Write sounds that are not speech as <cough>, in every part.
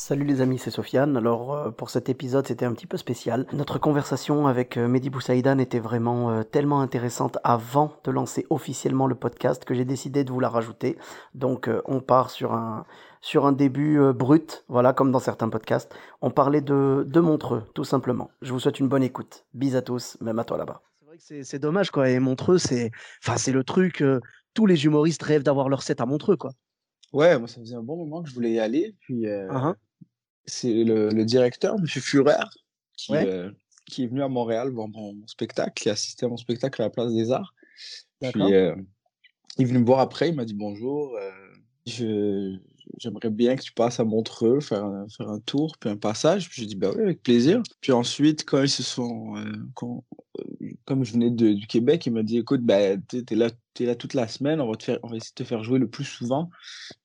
Salut les amis, c'est Sofiane. Alors euh, pour cet épisode, c'était un petit peu spécial. Notre conversation avec euh, Mehdi Boussaïdan était vraiment euh, tellement intéressante avant de lancer officiellement le podcast que j'ai décidé de vous la rajouter. Donc euh, on part sur un sur un début euh, brut, voilà comme dans certains podcasts. On parlait de de Montreux, tout simplement. Je vous souhaite une bonne écoute. Bis à tous, même à toi là-bas. C'est vrai que c'est c'est dommage quoi. Et Montreux, c'est enfin c'est le truc. euh, tous les humoristes rêvent d'avoir leur set à Montreux quoi. Ouais, moi ça faisait un bon moment que je voulais y aller. Puis hein. C'est le, le directeur, qui, Ouais. euh, qui est venu à Montréal voir mon, mon spectacle, qui a assisté à mon spectacle à la Place des Arts. Puis euh, il est venu me voir après, il m'a dit bonjour. euh, je, j'aimerais bien que tu passes à Montreux, faire un, faire un tour, puis un passage. Puis j'ai dit bah oui, avec plaisir. Puis ensuite, quand ils se sont, euh, quand- euh, comme je venais de- du Québec, il m'a dit écoute, bah, t'es, t'es là, t'es là toute la semaine, on va te faire, on va essayer de te faire jouer le plus souvent.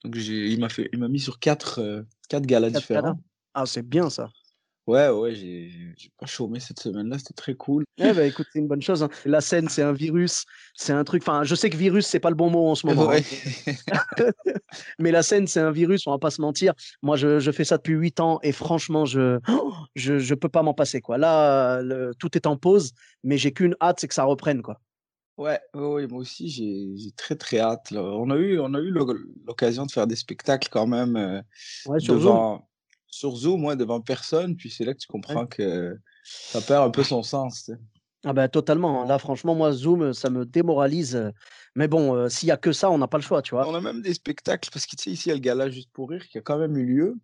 Donc j'ai, il m'a fait, il m'a mis sur quatre, euh, quatre galas Quatre différents. galas. Ah c'est bien ça. Ouais, ouais, j'ai, pas chômé cette semaine-là, c'était très cool. Eh ben, écoute, c'est une bonne chose. hein. La scène, c'est un virus, c'est un truc. Enfin, je sais que virus, c'est pas le bon mot en ce moment. hein. Ouais. <laughs> Mais la scène, c'est un virus, on va pas se mentir. Moi, je, je fais ça depuis huit ans et franchement, je, je, je peux pas m'en passer, quoi. Là, le- tout est en pause, mais j'ai qu'une hâte, c'est que ça reprenne, quoi. Ouais, ouais, ouais, moi aussi, j'ai, très très hâte. là. On a eu, on a eu l'oc- l'occasion de faire des spectacles quand même euh, Ouais, sur Zoom. Sur Zoom, ouais, devant personne. Puis c'est là que tu comprends que ça perd un peu son sens. Ah ben, totalement. Là, franchement, moi, Zoom, ça me démoralise. euh. Mais bon, euh, s'il y a que ça, on n'a pas le choix, tu vois. On a même des spectacles, parce que tu sais, ici, il y a le gala Juste pour rire qui a quand même eu lieu.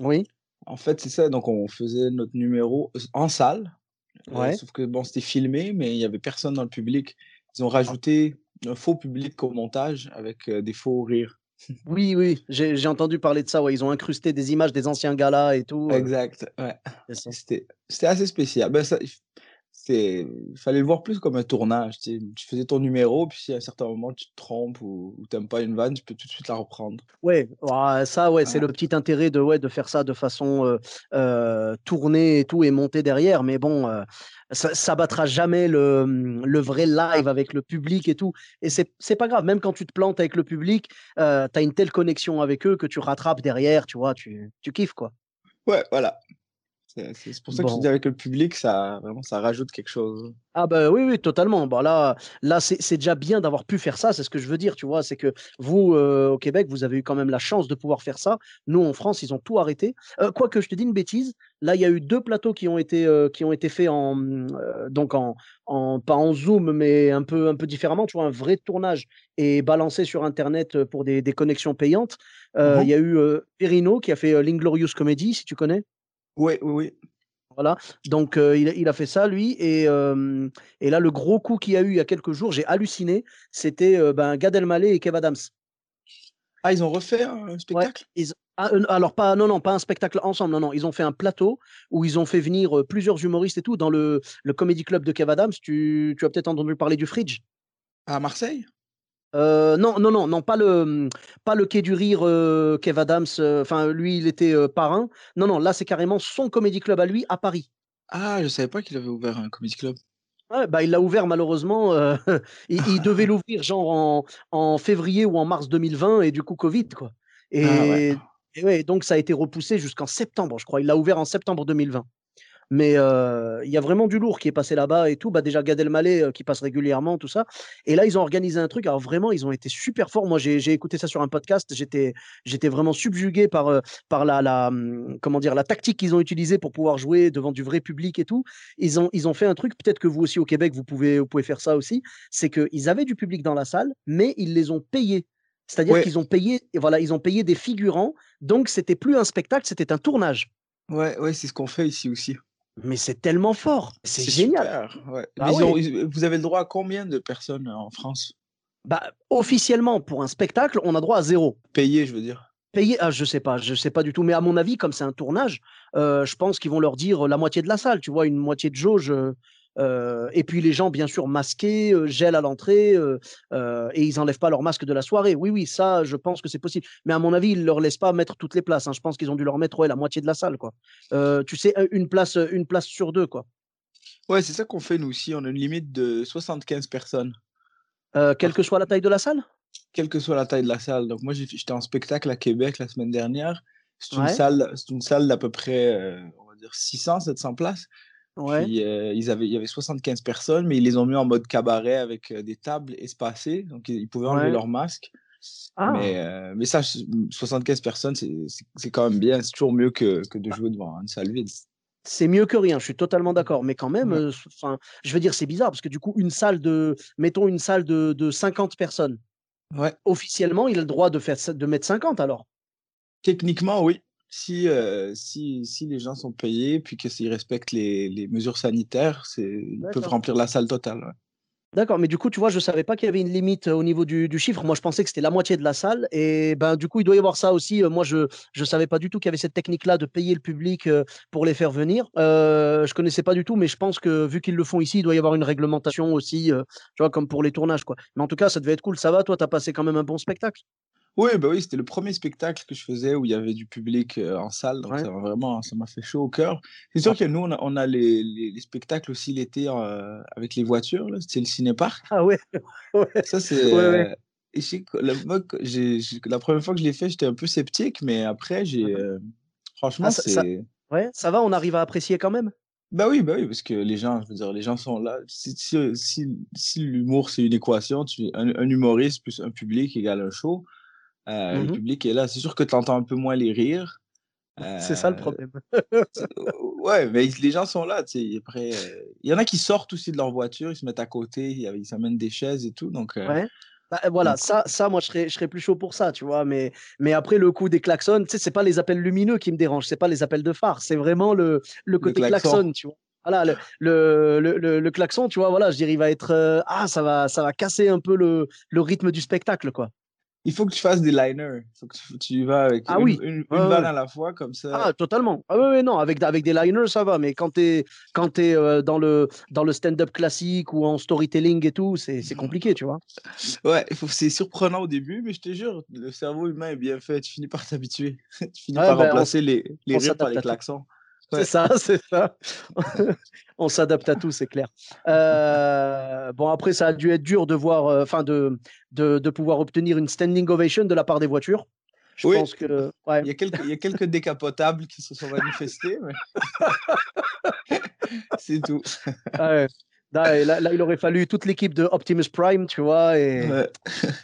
Oui. En fait, c'est ça, donc on faisait notre numéro euh, en salle. euh, Ouais. sauf que bon, c'était filmé, mais il y avait personne dans le public. Ils ont rajouté un faux public au montage avec euh, des faux rires. Oui, oui, j'ai entendu parler de ça. Ouais, ils ont incrusté des images des anciens galas et tout. euh, Exact, ouais. c'était assez spécial. Ben, ça, c'est, fallait le voir plus comme un tournage. Tu, sais. Tu faisais ton numéro, puis si à un certain moment tu te trompes ou, ou t'aimes pas une vanne, tu peux tout de suite la reprendre. Ouais, ça, ouais, c'est le petit intérêt de, ouais, de faire ça de façon euh, euh, tournée et tout et monter derrière. Mais bon, euh, ça, ça battra jamais le, hum, le vrai live avec le public et tout. Et c'est pas grave, même quand tu te plantes avec le public, tu as une telle connexion avec eux que tu rattrapes derrière, tu vois, tu, tu kiffes quoi. Ouais, voilà. C'est pour ça que je Bon. dis avec le public, ça, vraiment, ça rajoute quelque chose. Ah bah oui, oui, totalement. Bah là, là c'est déjà bien d'avoir pu faire ça, c'est ce que je veux dire, tu vois. C'est que vous, euh, au Québec, vous avez eu quand même la chance de pouvoir faire ça. Nous, en France, ils ont tout arrêté. Euh, Quoique, je te dis une bêtise, là, il y a eu deux plateaux qui ont été, euh, qui ont été faits en, euh, donc en, en, pas en Zoom, mais un peu, un peu différemment, tu vois, un vrai tournage et balancé sur Internet pour des, des connexions payantes. Euh, Il y a eu Perino qui a fait l'Inglorious Comedy, si tu connais. Oui, oui, oui. Voilà, donc euh, il, a- il a fait ça lui et, euh, et là le gros coup qu'il y a eu il y a quelques jours, j'ai halluciné, c'était euh, ben, Gad Elmaleh et Kev Adams. Ah, ils ont refait un spectacle? Ils- ah, euh, alors pas non non pas un spectacle ensemble non non ils ont fait un plateau où ils ont fait venir plusieurs humoristes et tout dans le, le comedy club de Kev Adams. Tu, tu as peut-être entendu parler du Fridge? À Marseille? Euh, non non non non pas le pas le quai du rire euh, Kev Adams. euh, Enfin lui il était euh, parrain. Non non là c'est carrément son comedy club à lui à Paris. Ah, je savais pas qu'il avait ouvert un comedy club. Ouais, bah, il l'a ouvert malheureusement. <laughs> il, il devait l'ouvrir genre en, en février ou en mars 2020 et du coup Covid quoi. Et, Ah ouais. et ouais, donc ça a été repoussé jusqu'en septembre, je crois. Il l'a ouvert en septembre 2020. Mais euh, il y a vraiment du lourd qui est passé là-bas et tout. Bah, déjà Gad Elmaleh euh, qui passe régulièrement, tout ça. Et là, ils ont organisé un truc. Alors vraiment, ils ont été super forts. Moi, j'ai écouté ça sur un podcast. J'étais j'étais vraiment subjugué par, euh, par la, la, hum, comment dire, la tactique qu'ils ont utilisée pour pouvoir jouer devant du vrai public et tout. Ils ont, ils ont fait un truc, peut-être que vous aussi au Québec, vous pouvez, vous pouvez faire ça aussi. C'est qu'ils avaient du public dans la salle, mais ils les ont payés. C'est-à-dire Ouais. qu'ils ont payé, et voilà, ils ont payé des figurants. Donc, c'était plus un spectacle, c'était un tournage. Ouais, ouais, c'est ce qu'on fait ici aussi. Mais c'est tellement fort. C'est génial. super, ouais. Bah Mais ouais. ont- vous avez le droit à combien de personnes euh, en France? Bah, officiellement, pour un spectacle, on a droit à zéro. Payé, je veux dire. Payer, ah, je sais pas, je sais pas du tout. Mais à mon avis, comme c'est un tournage, je pense qu'ils vont leur dire la moitié de la salle, tu vois, une moitié de jauge. Et puis les gens, bien sûr, masqués, gel à l'entrée, et ils enlèvent pas leur masque de la soirée. Oui, oui, ça, je pense que c'est possible. Mais à mon avis, ils leur laissent pas mettre toutes les places. Hein. Je pense qu'ils ont dû leur mettre la moitié de la salle, quoi. tu sais, une place, une place sur deux, quoi. Ouais, c'est ça qu'on fait nous aussi. On a une limite de 75 personnes. quelle que soit la taille de la salle? Quelle que soit la taille de la salle. Donc moi, j'étais en spectacle à Québec la semaine dernière. C'est une salle, c'est une salle d'à peu près, on va dire 600, 700 places. Ouais. Puis, ils avaient, il y avait 75 personnes, mais ils les ont mis en mode cabaret avec des tables espacées, donc ils, pouvaient enlever leur masque. Ah. Mais, mais ça, 75 personnes, c'est quand même bien. C'est toujours mieux que, que de jouer devant une salle vide. C'est mieux que rien, je suis totalement d'accord. Mais quand même, enfin, je veux dire, c'est bizarre parce que du coup, une salle de, mettons une salle de, de 50 personnes. Ouais. Officiellement, il a le droit de, faire, de mettre 50 alors? Techniquement, oui si, si, si les gens sont payés, puis qu'ils respectent les, les, mesures sanitaires, ils peuvent remplir la salle totale. D'accord, mais du coup, tu vois, je ne savais pas qu'il y avait une limite au niveau du, du, chiffre. Moi, je pensais que c'était la moitié de la salle. Et ben, du coup, il doit y avoir ça aussi. Moi, je ne savais pas du tout qu'il y avait cette technique-là de payer le public pour les faire venir. Euh, je ne connaissais pas du tout, mais je pense que vu qu'ils le font ici, il doit y avoir une réglementation aussi, tu vois, comme pour les tournages. Quoi. Mais en tout cas, ça devait être cool. Ça va, toi, tu as passé quand même un bon spectacle? Oui, bah oui, c'était le premier spectacle que je faisais où il y avait du public en salle, donc ça vraiment, ça m'a fait chaud au cœur. C'est sûr que nous, on a, on a les, les, spectacles aussi l'été avec les voitures, c'est le cinépark. Ah <laughs> ouais. Ça c'est. Ouais, la, la, première fois que je l'ai fait, j'étais un peu sceptique, mais après, j'ai, franchement, ah, c'est. Ça, ouais, ça va, on arrive à apprécier quand même? Bah oui, bah oui, parce que les gens, je veux dire, les gens sont là. Si, si, si, l'humour c'est une équation, tu, un, un, humoriste plus un public égale un show. Euh, le mmh public est là. C'est sûr que tu entends un peu moins les rires. c'est ça le euh, problème. <laughs> ouais, mais les gens sont là. Après, il y en a qui sortent aussi de leur voiture, ils se mettent à côté, ils amènent des chaises et tout. Donc, euh, ouais. Bah, voilà, ça, ça, moi, je serais, je serais plus chaud pour ça, tu vois. Mais, mais après, le coup des klaxons, tu sais, c'est pas les appels lumineux qui me dérangent, c'est pas les appels de phare, c'est vraiment le, le côté klaxon. tu vois. Voilà, le, le, le, le, klaxon, tu vois, voilà, je dirais, il va être. ah, ça va, ça va casser un peu le, le rythme du spectacle, quoi il faut que tu fasses des liners. Il faut que tu, y vas avec ah une, une, balle à la fois, comme ça. Ah, totalement. Ah oui, non, avec, avec des liners, ça va. Mais quand tu es, quand es, euh, dans le, dans le stand-up classique ou en storytelling et tout, c'est compliqué, tu vois. Ouais, c'est surprenant au début, mais je te jure, le cerveau humain est bien fait. Tu finis par t'habituer. <laughs> tu finis par ben, remplacer les, les rires par les klaxons. C'est ça, <laughs> c'est ça. on s'adapte à tout, c'est clair. Euh, bon, après, ça a dû être dur de voir, euh, enfin, de, de, de, pouvoir obtenir une standing ovation de la part des voitures. Je oui. pense que. Ouais. Il, y a quelques, il y a quelques décapotables qui se sont manifestés, mais. <laughs> <laughs> c'est tout. Ouais. Là, là, il aurait fallu toute l'équipe de Optimus Prime, tu vois. Et...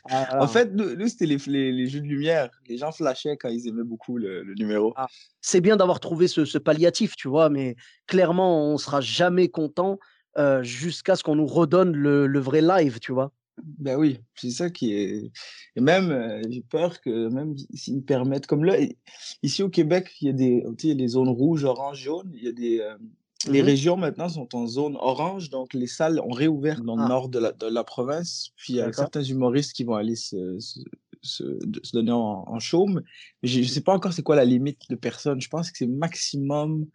Ah, <laughs> en fait, nous, c'était les, les, jeux de lumière. Les gens flashaient quand ils aimaient beaucoup le, numéro. Ah, c'est bien d'avoir trouvé ce, ce, palliatif, tu vois, mais clairement, on sera jamais content euh, jusqu'à ce qu'on nous redonne le, le, vrai live, tu vois. Ben oui, c'est ça qui est. Et même, euh, j'ai peur que même s'ils permettent, comme là, ici au Québec, il y a des, tu sais, les zones rouges, orange, jaune, il y a des, euh, les mmh régions maintenant sont en zone orange, donc les salles ont réouvert dans le ah. nord de la, de la, province. Puis il y a certains humoristes qui vont aller se, se, se, donner en, en chaume. Je ne sais pas encore c'est quoi la limite de personnes. Je pense que c'est maximum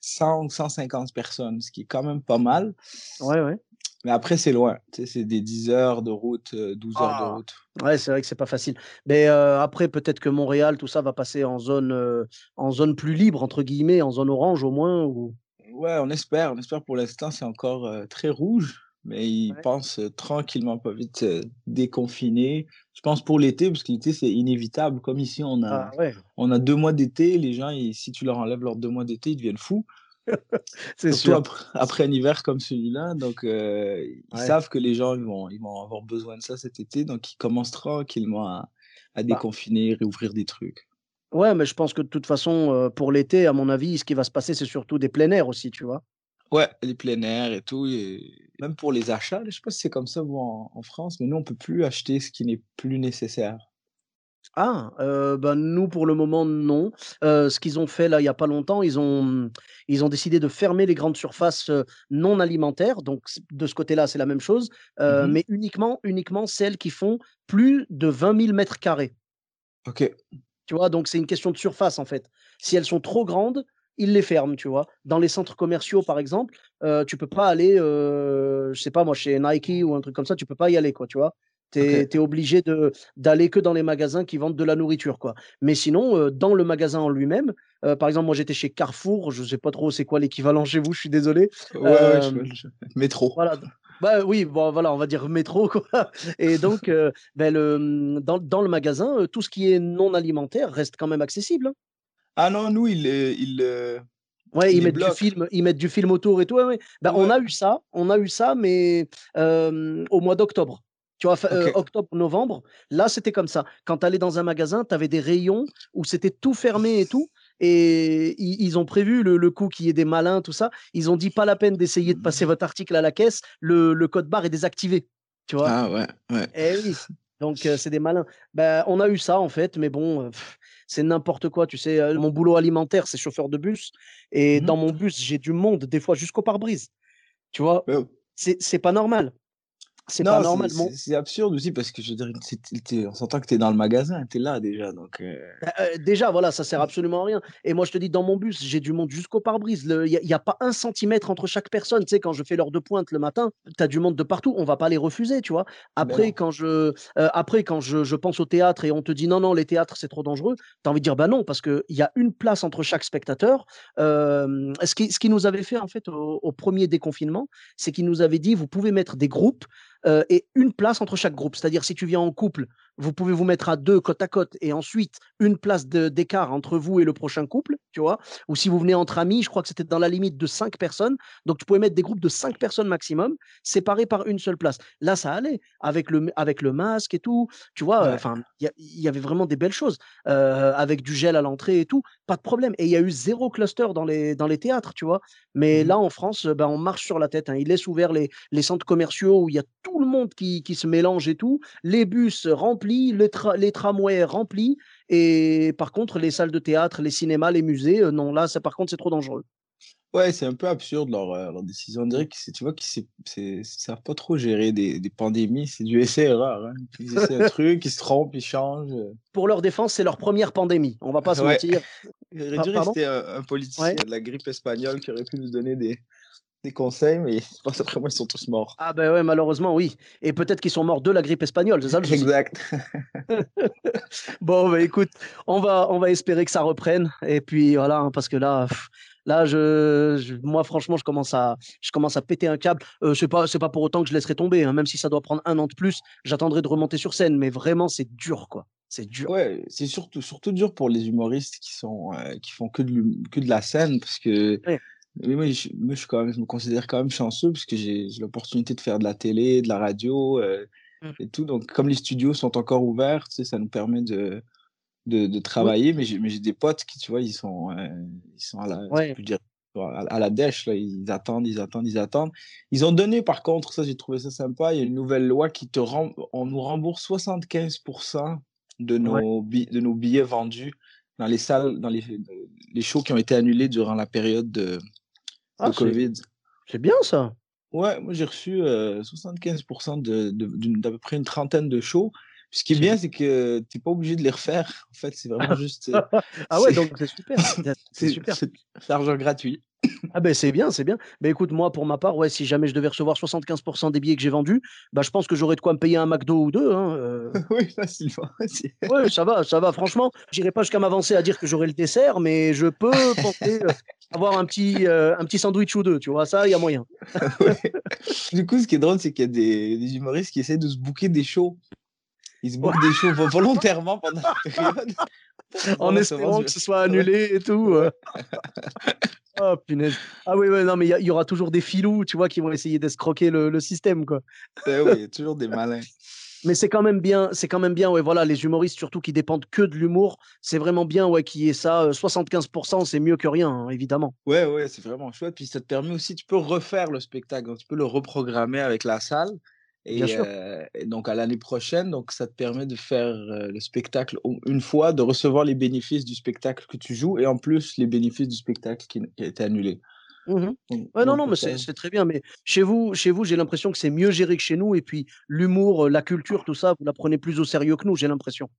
100 ou 150 personnes, ce qui est quand même pas mal. Ouais, ouais. Mais après, c'est loin. C'est des 10 heures de route, 12 heures de ah! route. Ouais, c'est vrai que c'est pas facile. Mais euh, après, peut-être que Montréal, tout ça va passer en zone, euh, en zone plus libre, entre guillemets, en zone orange au moins. Ou... Ouais, on espère. On espère pour l'instant, c'est encore très rouge, mais ils pensent tranquillement, pas vite déconfiner. Je pense pour l'été, parce que l'été, c'est inévitable. Comme ici, on a, ah on a deux mois d'été. Les gens, si tu leur enlèves leurs deux mois d'été, ils deviennent fous. <laughs> c'est sûr. Après, après, un hiver comme celui-là. Donc, ils savent que les gens ils vont, ils vont avoir besoin de ça cet été. Donc, ils commencent tranquillement à, à bah déconfiner, réouvrir des trucs. Ouais, mais je pense que de toute façon, pour l'été, à mon avis, ce qui va se passer, c'est surtout des plein air aussi, tu vois? Ouais, les plein air et tout. Et même pour les achats, je sais pas si c'est comme ça en, en France, mais nous, on peut plus acheter ce qui n'est plus nécessaire. Ah, ben nous, pour le moment, non. ce qu'ils ont fait là, il y a pas longtemps, ils ont, ils ont décidé de fermer les grandes surfaces non alimentaires. Donc, de ce côté-là, c'est la même chose, mmh mais uniquement, uniquement celles qui font plus de 20 000 mètres carrés. Ok. Tu vois, donc c'est une question de surface en fait. Si elles sont trop grandes, ils les ferment, tu vois? Dans les centres commerciaux, par exemple, euh, tu peux pas aller, euh, je sais pas moi, chez Nike ou un truc comme ça, tu peux pas y aller, quoi, tu vois? Tu es, obligé d'aller que dans les magasins qui vendent de la nourriture, quoi. Mais sinon, euh, dans le magasin en lui-même, euh, par exemple, moi j'étais chez Carrefour, je sais pas trop c'est quoi l'équivalent chez vous, je suis désolé. Ouais, métro. Voilà. Bah oui, bon voilà, on va dire métro quoi. <laughs> Et donc, ben, le, dans, dans, le magasin, tout ce qui est non alimentaire reste quand même accessible. Hein. Ah non, nous, il, il, euh, ouais, ils, mettent du film, ils mettent du film autour et tout. Ouais, ben, On a eu ça, on a eu ça, mais au mois d'octobre. Tu vois, octobre, novembre, là, c'était comme ça. Quand tu allais dans un magasin, tu avais des rayons où c'était tout fermé et tout. Et ils, ont prévu le, coup qu'il y ait des malins, tout ça. Ils ont dit pas la peine d'essayer de passer votre article à la caisse. Le, le code barre est désactivé. Tu vois? Ah ouais, ouais. Eh oui. Donc, c'est des malins. Ben, on a eu ça, en fait, mais bon, c'est n'importe quoi. Tu sais, mon boulot alimentaire, c'est chauffeur de bus. Et mmh dans mon bus, j'ai du monde, des fois jusqu'au pare-brise. Tu vois, c'est pas normal. C'est pas normal. C'est absurde aussi parce que je veux dire, on s'entend que tu es dans le magasin, tu es là déjà. Donc, euh bah, euh, déjà, voilà, ça sert absolument à rien. Et moi, je te dis, dans mon bus, j'ai du monde jusqu'au pare-brise. Il n'y a, pas un centimètre entre chaque personne. Tu sais, quand je fais l'heure de pointe le matin, tu as du monde de partout. On va pas les refuser, tu vois. Après, quand, je, euh, après, quand je, je, pense au théâtre et on te dit non, non, les théâtres, c'est trop dangereux, tu as envie de dire bah non, parce qu'il y a une place entre chaque spectateur. ce, qui, ce qui nous avait fait, en fait, au, au premier déconfinement, c'est qu'il nous avait dit vous pouvez mettre des groupes et une place entre chaque groupe. C'est-à-dire, si tu viens en couple, vous pouvez vous mettre à deux côte à côte et ensuite une place d'écart entre vous et le prochain couple, tu vois. Ou si vous venez entre amis, je crois que c'était dans la limite de cinq personnes. Donc, tu pouvais mettre des groupes de cinq personnes maximum, séparés par une seule place. Là, ça allait avec le, avec le masque et tout, tu vois. Enfin, il y, avait vraiment des belles choses avec du gel à l'entrée et tout, pas de problème. Et il y a eu zéro cluster dans les, dans les théâtres, tu vois. Mais mmh là, en France, ben, on marche sur la tête. Hein. Il laisse ouvert les, les centres commerciaux où il y a tout le monde qui, qui se mélange et tout, les bus remplis les, tramways remplis, et par contre, les salles de théâtre, les cinémas, les musées, euh, non, là, ça, par contre, c'est trop dangereux. Ouais, c'est un peu absurde leur, euh, leur décision. On dirait que tu vois qu'ils ne savent pas trop gérer des, des pandémies. C'est du essai-erreur. Hein. Ils essaient un <laughs> truc, ils se trompent, ils changent. Euh. Pour leur défense, c'est leur première pandémie. On va pas se mentir. <laughs> c'était un, politicien de la grippe espagnole qui aurait pu nous donner des, des conseils, mais après moi, ils sont tous morts. Ah ben ouais, malheureusement, oui. Et peut-être qu'ils sont morts de la grippe espagnole, c'est ça le Exact. <laughs> bon, bah, écoute, on va, on va espérer que ça reprenne. Et puis voilà, hein, parce que là, là, je, moi, franchement, je commence à, je commence à péter un câble. Euh, c'est pas, c'est pas pour autant que je laisserai tomber, hein, même si ça doit prendre un an de plus. J'attendrai de remonter sur scène, mais vraiment, c'est dur, quoi. C'est dur. Ouais, c'est surtout, surtout dur pour les humoristes qui sont, euh, qui font que de, que de la scène, parce que. Mais moi, je, moi, je, quand même, je me considère quand même chanceux parce que j'ai l'opportunité de faire de la télé, de la radio euh, mmh. et tout. Donc, comme les studios sont encore ouverts, tu sais, ça nous permet de, de, de travailler. Mais j'ai des potes qui, tu vois, ils sont, euh, ils sont à la, dire, à, la dèche, là, ils attendent, ils attendent, ils attendent. Ils ont donné, par contre, ça, j'ai trouvé ça sympa, il y a une nouvelle loi qui te rend, on nous rembourse 75% de nos, de nos billets vendus dans les salles, dans les, les shows qui ont été annulés durant la période de, ah, Covid. C'est bien ça. Ouais, moi j'ai reçu 75% de, d'à peu près une trentaine de shows. Ce qui est bien, c'est que tu n'es pas obligé de les refaire. En fait, c'est vraiment <laughs> juste. ah ouais, donc c'est super. <laughs> C'est super. C'est l'argent gratuit. Ah ben c'est bien, c'est bien. Ben écoute, moi pour ma part, ouais, si jamais je devais recevoir 75% des billets que j'ai vendus, bah je pense que j'aurais de quoi me payer un McDo ou deux. Hein, euh. <laughs> oui, facilement. <laughs> oui, ça va, ça va. Franchement, j'irai pas jusqu'à m'avancer à dire que j'aurai le dessert, mais je peux <laughs> penser euh, avoir un petit, euh, un petit sandwich ou deux. Tu vois, ça, il y a moyen. Du coup, ce qui est drôle, c'est qu'il y a des, humoristes qui essaient de se bouquer des shows. Ils se bouquent des shows volontairement pendant la période. en espérant que ce soit annulé et tout. Oh, punaise. Ah oui, ouais, non, mais il y, aura toujours des filous, tu vois, qui vont essayer d'escroquer le, le système, quoi. Eh oui, il y a toujours des malins. Mais c'est quand même bien, c'est quand même bien, ouais, voilà, les humoristes surtout qui dépendent que de l'humour, c'est vraiment bien, ouais, qu'il y ait ça. 75%, c'est mieux que rien, hein, évidemment. Ouais, ouais, c'est vraiment chouette. Puis ça te permet aussi, tu peux refaire le spectacle, tu peux le reprogrammer avec la salle. Euh, et, donc à l'année prochaine, donc ça te permet de faire euh, le spectacle une fois, de recevoir les bénéfices du spectacle que tu joues et en plus les bénéfices du spectacle qui, a été annulé. Mmh ouais, non, non, mais c'est très bien. Mais chez vous, chez vous, j'ai l'impression que c'est mieux géré que chez nous. Et puis l'humour, la culture, tout ça, vous la prenez plus au sérieux que nous, j'ai l'impression.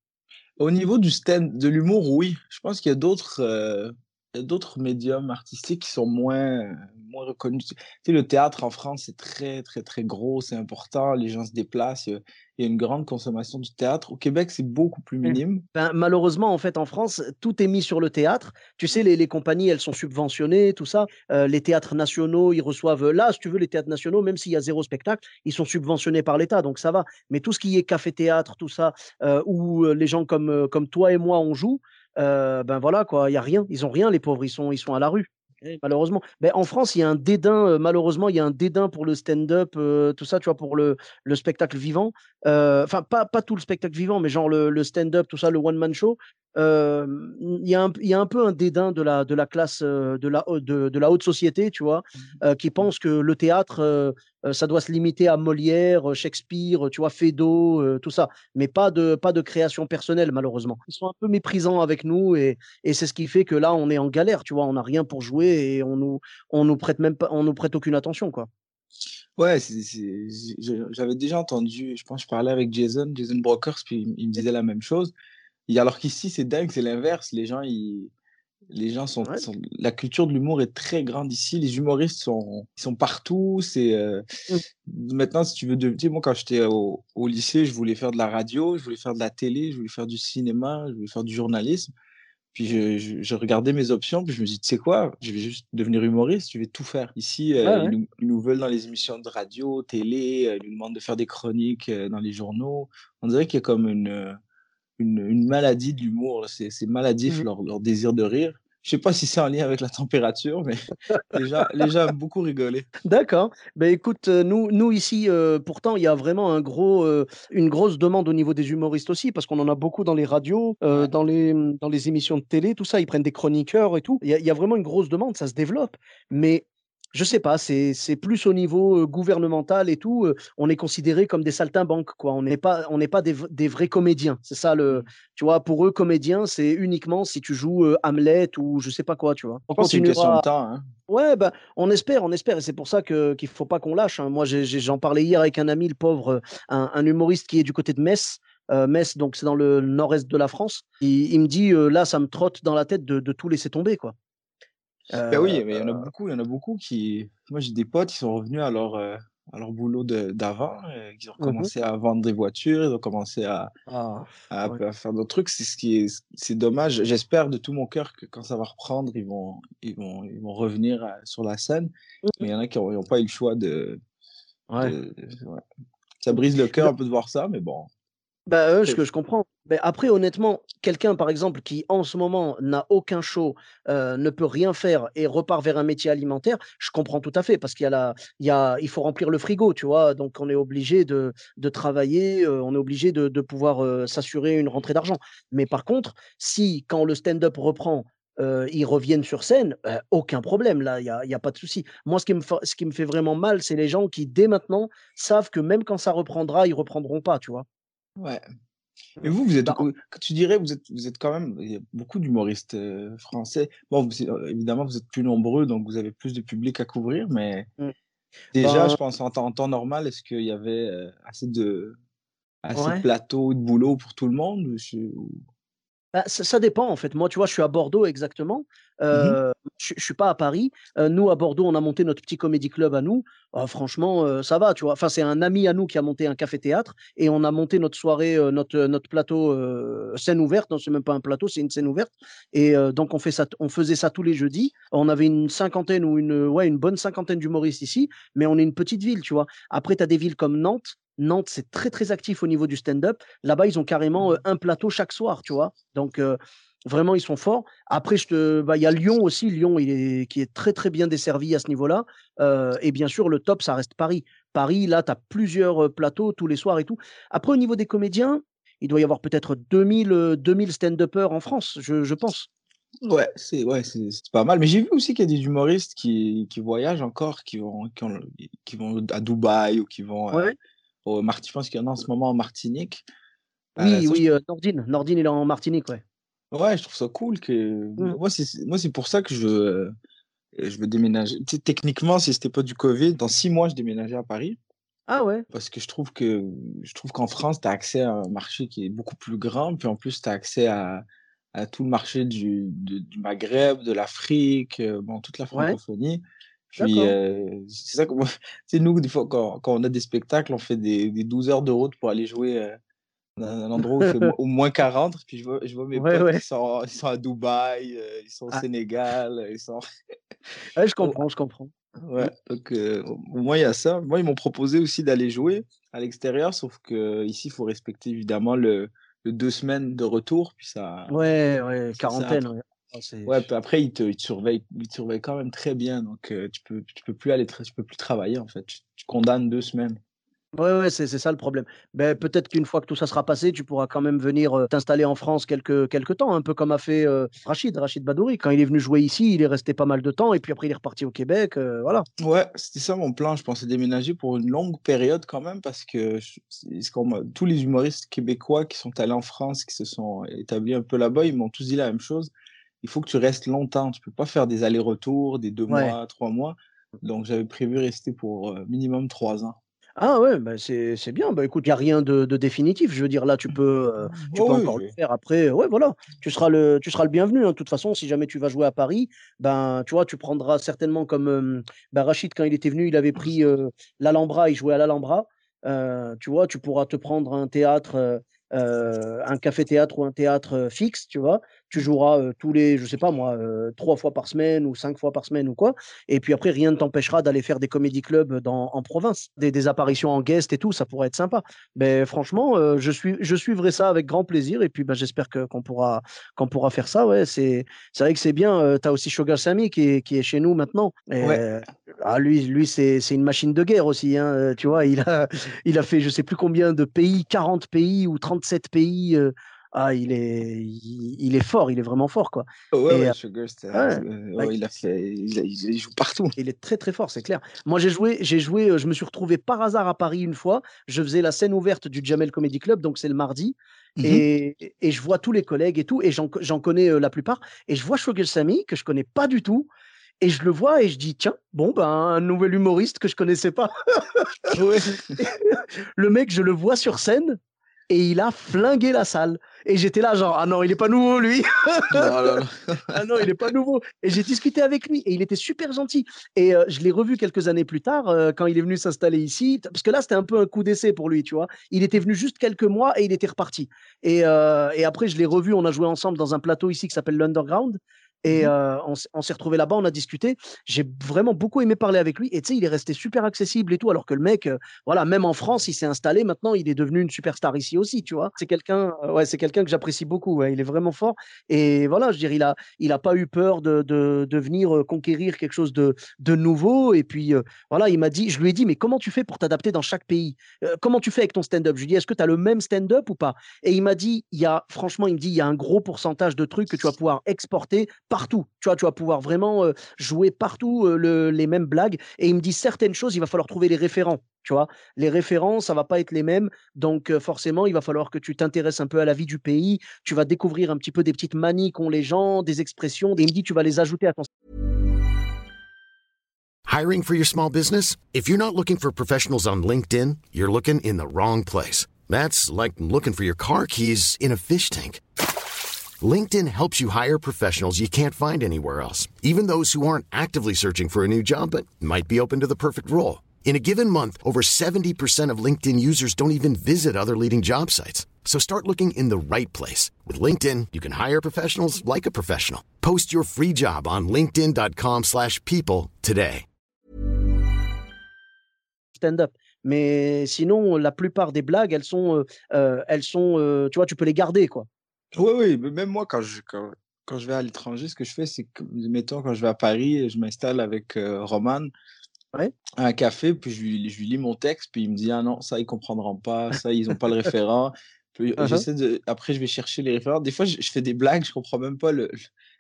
Au niveau du stand, de l'humour, oui. Je pense qu'il y a d'autres euh, d'autres médiums artistiques qui sont moins, moins reconnus. Tu sais, le théâtre en France, c'est très, très, très gros, c'est important, les gens se déplacent, il y a une grande consommation du théâtre. Au Québec, c'est beaucoup plus Mmh. minime. Ben, malheureusement, en fait, en France, tout est mis sur le théâtre. Tu sais, les, les compagnies, elles sont subventionnées, tout ça. Euh, les théâtres nationaux, ils reçoivent. Là, si tu veux, les théâtres nationaux, même s'il y a zéro spectacle, ils sont subventionnés par l'État, donc ça va. Mais tout ce qui est café-théâtre, tout ça, euh, où euh, les gens comme, euh, comme toi et moi, on joue, euh, ben voilà, quoi, il n'y a rien. Ils ont rien, les pauvres, ils sont, ils sont à la rue. Malheureusement. Ben, en France, il y a un dédain, euh, malheureusement, il y a un dédain pour le stand-up, euh, tout ça, tu vois, pour le, le spectacle vivant. Enfin, pas, pas tout le spectacle vivant, mais genre le, le stand-up, tout ça, le one-man show. Il y, a un- il y a un peu un dédain de la, de la classe, de la, haute- de, de la haute société, tu vois, euh, qui pense que le théâtre, ça doit se limiter à Molière, Shakespeare, tu vois, Feydeau, tout ça, mais pas de, pas de création personnelle, malheureusement. Ils sont un peu méprisants avec nous et, et c'est ce qui fait que là, on est en galère, tu vois, on n'a rien pour jouer et on nous, on nous prête même pas, on nous prête aucune attention, quoi. Ouais, j'avais déjà entendu, je pense que je parlais avec Jason, Jason Brokers, puis il- il me disait la même chose. Et alors qu'ici, c'est dingue, c'est l'inverse. Les gens, ils, les gens sont, Ouais. sont- la culture de l'humour est très grande ici. Les humoristes sont, ils sont partout. C'est euh, maintenant, si tu veux, de, tu sais, moi quand j'étais au, au lycée, je voulais faire de la radio, je voulais faire de la télé, je voulais faire du cinéma, je voulais faire du journalisme. Puis je, je, je regardais mes options, puis je me dis, tu sais quoi, je vais juste devenir humoriste, je vais tout faire. Ici, euh, ouais. ils, nous, ils nous veulent dans les émissions de radio, télé, euh, ils nous demandent de faire des chroniques euh, dans les journaux. On dirait qu'il y a comme une, une, une maladie de l'humour. C'est maladif, Mhm. leur, leur désir de rire. Je sais pas si c'est en lien avec la température, mais <laughs> aiment beaucoup rigoler. D'accord. Ben écoute, euh, nous, nous ici, euh, pourtant, il y a vraiment un gros, euh, une grosse demande au niveau des humoristes aussi, parce qu'on en a beaucoup dans les radios, euh, dans les, dans les émissions de télé, tout ça. Ils prennent des chroniqueurs et tout. Il y a, il y a vraiment une grosse demande, ça se développe. Mais je sais pas, c'est, plus au niveau gouvernemental et tout. on est considéré comme des saltimbanques, quoi. On n'est pas, on n'est pas des, des vrais comédiens. C'est ça le, tu vois? Pour eux, comédien, c'est uniquement si tu joues Hamlet ou je sais pas quoi, tu vois? On c'est une question continuera- de temps. Hein. Ouais, bah, on espère, on espère, et c'est pour ça que qu'il faut pas qu'on lâche. hein. Moi, j'en parlais hier avec un ami, le pauvre, un, un humoriste qui est du côté de Metz. Euh, Metz, donc c'est dans le nord-est de la France. Il, il me dit, euh, là, ça me trotte dans la tête de, de tout laisser tomber, quoi. Ben oui, Euh, mais il y en a beaucoup, il y en a beaucoup qui. Moi, j'ai des potes qui sont revenus à leur, euh, à leur boulot d'avant, euh, qui ont Mhm. commencé à vendre des voitures, ils ont commencé à, ah, à, Ouais. à faire d'autres trucs. C'est ce qui est, c'est dommage. J'espère de tout mon cœur que quand ça va reprendre, ils vont, ils vont, ils vont revenir euh, sur la scène. Mais il y en a qui n'ont pas eu le choix de. ouais. de- ouais. Ça brise le cœur un peu de voir ça, mais bon. Bah, euh, ce que je comprends. Mais après, honnêtement, quelqu'un, par exemple, qui en ce moment n'a aucun show, euh, ne peut rien faire et repart vers un métier alimentaire, je comprends tout à fait parce qu'il y a la, il y a, il faut remplir le frigo, tu vois? Donc, on est obligé de, de travailler, euh, on est obligé de, de pouvoir s'assurer une rentrée d'argent. Mais par contre, si quand le stand-up reprend, euh, ils reviennent sur scène, euh, aucun problème, là, il n'y a, y a pas de souci. Moi, ce qui me, fa- ce qui me fait vraiment mal, c'est les gens qui, dès maintenant, savent que même quand ça reprendra, ils reprendront pas, tu vois? Ouais. Et vous, vous êtes, Bah, tu dirais, vous êtes, vous êtes quand même, il y a beaucoup d'humoristes euh, français. Bon, vous- évidemment, vous êtes plus nombreux, donc vous avez plus de public à couvrir, mais Mm. déjà, Ben- je pense, en temps, en temps normal, est-ce qu'il y avait euh, assez de, assez Ouais. de plateaux, de boulot pour tout le monde? je- ou- Bah, ça, ça dépend en fait. Moi, tu vois, je suis à Bordeaux exactement. Mmh Euh, je, je suis pas à Paris. Euh, nous, à Bordeaux, on a monté notre petit comédie club à nous. Ah, franchement, euh, ça va, tu vois. Enfin, c'est un ami à nous qui a monté un café-théâtre et on a monté notre soirée, notre, notre plateau scène ouverte. Non, c'est même pas un plateau, c'est une scène ouverte. Et donc, on, fait ça, on faisait ça tous les jeudis. On avait une cinquantaine ou une, ouais, une bonne cinquantaine d'humoristes ici, mais on est une petite ville, tu vois. Après, tu as des villes comme Nantes. Nantes, c'est très, très actif au niveau du stand-up. Là-bas, ils ont carrément euh, un plateau chaque soir, tu vois. Donc, euh, vraiment, ils sont forts. Après, je te, bah, il y a Lyon aussi. Lyon, il est, qui est très, très bien desservi à ce niveau-là. Euh, et bien sûr, le top, ça reste Paris. Paris, là, tu as plusieurs plateaux tous les soirs et tout. Après, au niveau des comédiens, il doit y avoir peut-être 2000, euh, 2000 stand-uppers en France, je, je pense. Ouais, c'est ouais, c'est pas mal. Mais j'ai vu aussi qu'il y a des humoristes qui, qui voyagent encore, qui vont, qui, ont- qui vont à Dubaï ou qui vont euh, Ouais. Au Marti- je pense qu'il y en a en ce moment en Martinique. Euh, Oui, je oui, euh, Nordine. Nordine, il est en Martinique, ouais. Ouais, je trouve ça cool que Mm. moi c'est pour ça que je veux euh, je veux déménager. Techniquement, si c'était pas du Covid, dans six mois je déménageais à Paris. Ah ouais? Parce que je trouve que je trouve qu'en France, tu as accès à un marché qui est beaucoup plus grand, puis en plus, tu as accès à à tout le marché du du Maghreb, de l'Afrique, heu, bon, toute la Ouais. Puis, heu, c'est ça que moi <laughs> sais, nous, des fois, quand quand on a des spectacles, on fait des des 12 heures de route pour aller jouer, heu, dans un endroit où il fait <laughs> au moins 40, puis je vois je vois mes Ouais, potes, ouais. ils sont ils sont à Dubaï, heu, ils sont au Ah. Sénégal, heu, ils sont <laughs> Ouais, je comprends, je comprends. Ouais, donc au moins il y a ça. Moi, ils m'ont proposé aussi d'aller jouer à l'extérieur, sauf qu'ici, il faut respecter évidemment le le 2 semaines de retour, puis ça Ouais, ouais, ça ça quarantaine, après ouais. Ah c'est ouais, puis après ils te ils te surveillent ils te surveillent quand même très bien, donc tu peux tu peux plus aller tu peux plus travailler, en fait. Tu tu condamnes 2 semaines. Ouais, ouais, c'est c'est ça le problème. Beh, peut-être qu'une fois que tout ça sera passé, tu pourras quand même venir, t'installer en France quelque quelque temps, un peu comme a fait, Rachid Rachid Badouri. Quand il est venu jouer ici, il est resté pas mal de temps et puis après il est reparti au Québec, voilà. Ouais, c'était ça mon plan. Je pensais déménager pour une longue période quand même parce que je m'a tous les humoristes québécois qui sont allés en France, qui se sont établis un peu là-bas, ils m'ont tous dit la même chose. Il faut que tu restes longtemps. Tu peux pas faire des allers-retours, des 2 Ouais. mois, 3 mois. Donc j'avais prévu rester pour, minimum 3 ans. Ah ouais, bah, c'est bien. Bah, écoute, il y a rien de de définitif. Je veux dire là, tu peux, heu, tu peux encore le faire après, ouais, voilà. Tu seras le tu seras le bienvenu, hein. De toute façon, si jamais tu vas jouer à Paris, ben, tu vois, tu prendras certainement comme, bah, Rachid quand il était venu, il avait pris, heu, l'Alhambra, il jouait à l'Alhambra. Tu vois, tu pourras te prendre un théâtre, heu, un café-théâtre ou un théâtre, fixe, tu vois? Tu joueras, tous les je sais pas moi, 3 fois par semaine ou 5 fois par semaine ou quoi et puis après rien ne t'empêchera d'aller faire des comédie clubs, dans en province. Des des apparitions en guest et tout, ça pourrait être sympa. Beh, franchement, je suis je suivrai ça avec grand plaisir et puis, bah, j'espère que qu'on pourra qu'on pourra faire ça, ouais. C'est c'est vrai que c'est bien, tu as aussi Sugar Sammy qui est qui est chez nous maintenant et ouais. heu, ah lui lui c'est c'est une machine de guerre aussi, hein, tu vois? Il a <laughs> il a fait je sais plus combien de pays, 40 pays ou 37 pays, ah il est il il est fort, il est vraiment fort, quoi Ouais, et ouais, heu, Sugar, ouais, bah il a fait il a il joue partout. il est très, très fort, c'est clair. Moi, j'ai joué j'ai joué, je me suis retrouvé par hasard à Paris une fois. Je faisais la scène ouverte du Jamel Comedy Club, donc c'est le mardi Mmh mh. et et je vois tous les collègues et tout et j'en co j'en connais, la plupart et je vois Shugel Samy que je connais pas du tout et je le vois et je dis: «Tiens, bon, ben, un nouvel humoriste que je connaissais pas». Ouais. <laughs> Le mec, je le vois sur scène et il a flingué la salle. Et j'étais là genre: «Ah non, il est pas nouveau lui». <laughs> <laughs> Ah non, il est pas nouveau. Et j'ai discuté avec lui et il était super gentil. Et heu, je l'ai revu quelques années plus tard, heu, quand il est venu s'installer ici, parce que là, c'était un peu un coup d'essai pour lui, tu vois? Il était venu juste quelques mois et il était reparti. Et heu et après je l'ai revu, on a joué ensemble dans un plateau ici qui s'appelle l'Underground et mh. heu, on s'est on s'est retrouvés là-bas, on a discuté. J'ai vraiment beaucoup aimé parler avec lui et tu sais, il est resté super accessible et tout alors que le mec, voilà, même en France, il s'est installé maintenant, il est devenu une superstar ici aussi, tu vois? C'est quelqu'un, ouais, c'est quelqu'un que j'apprécie beaucoup, ouais, il est vraiment fort et voilà, je veux dire, il a il a pas eu peur de de de venir, conquérir quelque chose de de nouveau et puis, voilà, il m'a dit je lui ai dit: «Mais comment tu fais pour t'adapter dans chaque pays? Comment tu fais avec ton stand-up?» je lui ai dit: «Est-ce que tu as le même stand-up ou pas?» et il m'a dit: «Il y a franchement», il me dit: «Il y a un gros pourcentage de trucs que tu vas pouvoir exporter partout». Tu vois? Tu vas pouvoir vraiment, jouer partout, les mêmes blagues et il me dit: «Certaines choses, il va falloir trouver les référents». Tu vois? Les référents, ça va pas être les mêmes donc forcément, il va falloir que tu t'intéresses un peu à la vie du pays, tu vas découvrir un petit peu des petites manies qu'ont les gens, des expressions et il me dit: «Tu vas les ajouter à ton» Hiring for your small business? If you're not looking for professionals on LinkedIn, you're looking in the wrong place. That's like looking for your car keys in a fish tank. LinkedIn helps you hire professionals you can't find anywhere else, even those who aren't actively searching for a new job but might be open to the perfect role. In a given month, over 70% of LinkedIn users don't even visit other leading job sites. So start looking in the right place. With LinkedIn, you can hire professionals like a professional. Post your free job on linkedin.com/people slash people today. stand-up. Mais sinon, la plupart des blagues, elles sont, heu heu, elles sont, heu, tu vois, tu peux les garder, quoi. Oui, oui, mais même moi, quand je quand quand je vais à l'étranger, ce que je fais, c'est que, mettons, quand je vais à Paris, je m'installe avec, heu, Roman Ouais. à un café, puis je lui je lui lis mon texte, puis il me dit: «Ah non, ça, ils comprendront pas, ça, ils ont pas le <laughs> référent». Puis j'essaie de après, je vais chercher les référents. Des fois, je je fais des blagues, je comprends même pas le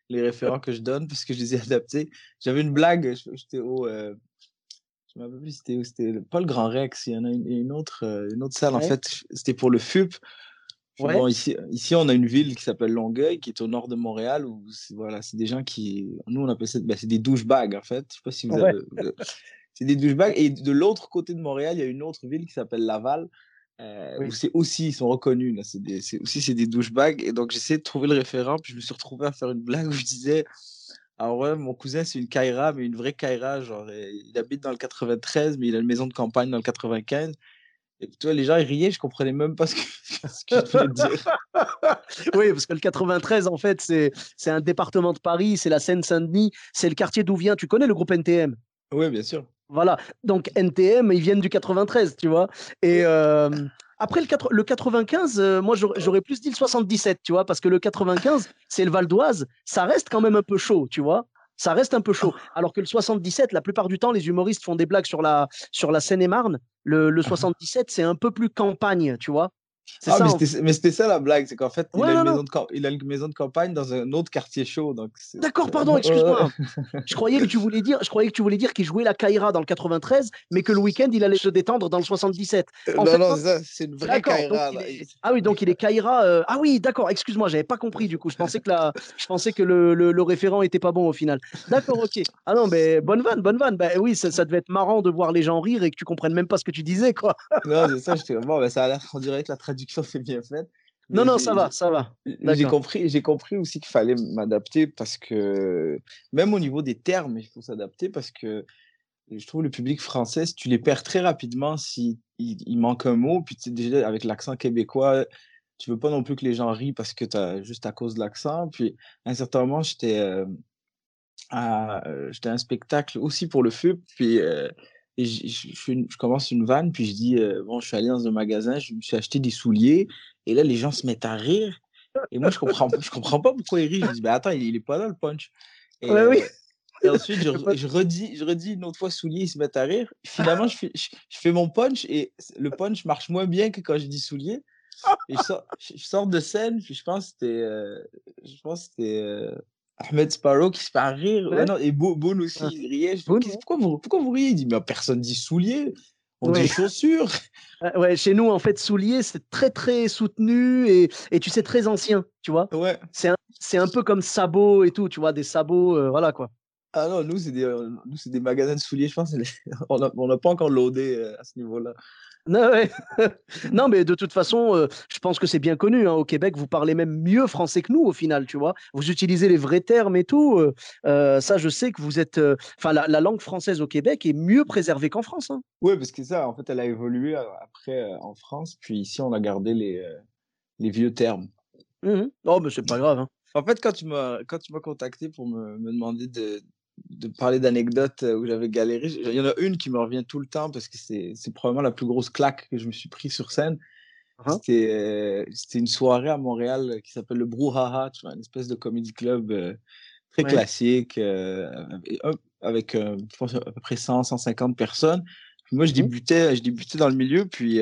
les référents que je donne parce que je les ai adaptés. J'avais une blague, je j'étais au, heu, je me rappelle plus c'était où, c'était le pas le Grand Rex, il y en a une une autre, une autre salle, en fait, c'était pour le FUP. Puis Ouais. bon, ici ici, on a une ville qui s'appelle Longueuil, qui est au nord de Montréal, où voilà, c'est des gens qui nous, on appelle ça, bah, c'est des douchebags, en fait. Je sais pas si vous Ouais. avez, c'est des douchebags. Et de l'autre côté de Montréal, il y a une autre ville qui s'appelle Laval. Euh, où c'est aussi, ils sont reconnus, là, c'est des, aussi c'est des douchebags. Et donc j'essaie de trouver le référent, puis je me suis retrouvé à faire une blague où je disais, ah ouais, mon cousin c'est une Kaira, mais une vraie Kaira, genre il habite dans le 93, mais il a une maison de campagne dans le 95. Et tu vois, les gens ils riaient, je comprenais même pas ce que, <laughs> ce que je voulais <laughs> dire. oui, parce que le 93, en fait, c'est, c'est un département de Paris, c'est la Seine-Saint-Denis, c'est le quartier d'où vient, tu connais le groupe NTM Oui, bien sûr. Voilà. Donc NTM, ils viennent du 93, tu vois. Et euh, après le, le 95, euh, moi j'aurais plus dit le 77, tu vois, parce que le 95, c'est le Val d'Oise, ça reste quand même un peu chaud, tu vois. Ça reste un peu chaud. Alors que le 77, la plupart du temps, les humoristes font des blagues sur la, sur la Seine-et-Marne. Le, le 77, c'est un peu plus campagne, tu vois. Ah, ça, mais c'était ça la blague, c'est qu'en fait, il, a une maison de, il, a une maison de, campagne dans un autre quartier chaud. D'accord, pardon, <laughs> excuse-moi. je croyais que tu voulais dire, je croyais que tu voulais dire qu'il jouait la Kaira dans le 93, mais que le week-end il allait se détendre dans le 77. Euh, non, non, c'est une vraie Kaira. Ah oui, donc il est Kaira. Euh, ah oui, d'accord, excuse-moi, j'avais pas compris du coup. Je pensais que, la... je pensais que le, le, référent était pas bon au final. D'accord, ok. Ah non, mais bonne vanne, bonne vanne. Bah oui, ça, ça, devait être marrant de voir les gens rire et que tu comprennes même pas ce que tu disais, quoi. non, c'est ça, j'étais bon, bah, ça a l'air, on dirait que la traduction fait bien fait. Non, non, ça va, ça va. J'ai compris, j'ai compris aussi qu'il fallait m'adapter parce que même au niveau des termes, il faut s'adapter parce que je trouve le public français, tu les perds très rapidement si il, manque un mot. Puis déjà avec l'accent québécois, tu veux pas non plus que les gens rient parce que as, juste à cause de l'accent. Puis à un certain moment, j'étais euh, à, euh, j'étais un spectacle aussi pour le feu. Puis euh, et je, je, commence une vanne, puis je dis bon, je suis allé dans un magasin, je me suis acheté des souliers. Et là, les gens se mettent à rire. Et moi, je comprends, je comprends pas pourquoi ils rient. Je dis, bah attends, il, il est pas là le punch. Et, oui. et ensuite, je, <laughs> je, redis, je redis une autre fois souliers, ils se mettent à rire. Finalement, je fais, je, fais mon punch et le punch marche moins bien que quand je dis souliers. Et je sors, je sors de scène, puis je pense que c'était, euh, je pense c'était euh, Ahmed Sparrow qui se fait rire. Ouais. non, et Boone aussi, ah. il riait. Je dis, pourquoi, vous, pourquoi vous riez? Il dit, mais personne dit souliers. On dit chaussures. <laughs> Ouais, chez nous, en fait, souliers, c'est très, très soutenu et, et, tu sais, très ancien, tu vois. Ouais. C'est un, un, peu comme sabot et tout, tu vois, des sabots, euh, voilà quoi. Ah non, nous, c'est des, euh, des magasins de souliers, je pense. <laughs> On n'a pas encore loadé euh, à ce niveau-là. Non, <laughs> non, mais de toute façon, euh, je pense que c'est bien connu. Hein, au Québec, vous parlez même mieux français que nous, au final, tu vois. Vous utilisez les vrais termes et tout. Euh, euh, ça, je sais que vous êtes. Enfin, la, langue française au Québec est mieux préservée qu'en France. Hein. Oui, parce que ça, en fait, elle a évolué après en France. Puis ici, on a gardé les, les vieux termes. Mmh oh, mais c'est pas grave. Hein. En fait, quand tu m'as contacté pour me, me demander de, de parler d'anecdotes où j'avais galéré. Il y en a une qui me revient tout le temps parce que c'est probablement la plus grosse claque que je me suis pris sur scène. Uh C'était une soirée à Montréal qui s'appelle le Brouhaha, tu vois, une espèce de comédie club très classique, avec, je pense, à peu près 100, 150 personnes. moi, je mmh débutais, je débutais dans le milieu, puis,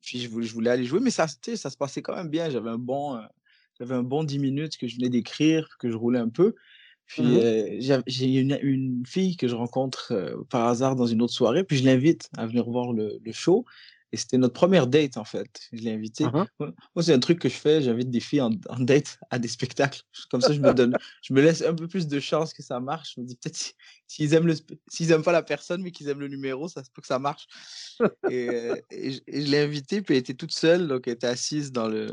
puis je, voulais, je voulais aller jouer, mais ça, ça se passait quand même bien. J'avais un bon, j'avais un bon 10 minutes que je venais d'écrire, que je roulais un peu. Puis mmh j'ai une, une, fille que je rencontre par hasard dans une autre soirée, puis je l'invite à venir voir le, le show. Et c'était notre première date, en fait. Je l'ai invité. Mmh moi, c'est un truc que je fais. J'invite des filles en, en, date à des spectacles. <laughs> Comme ça, je me donne, je me laisse un peu plus de chance que ça marche. Je me dis peut-être s'ils aiment le, s'ils aiment pas la personne, mais qu'ils aiment le numéro, ça se peut que ça marche. <laughs> et, et, je, l'ai invitée, puis elle était toute seule, donc elle était assise dans le,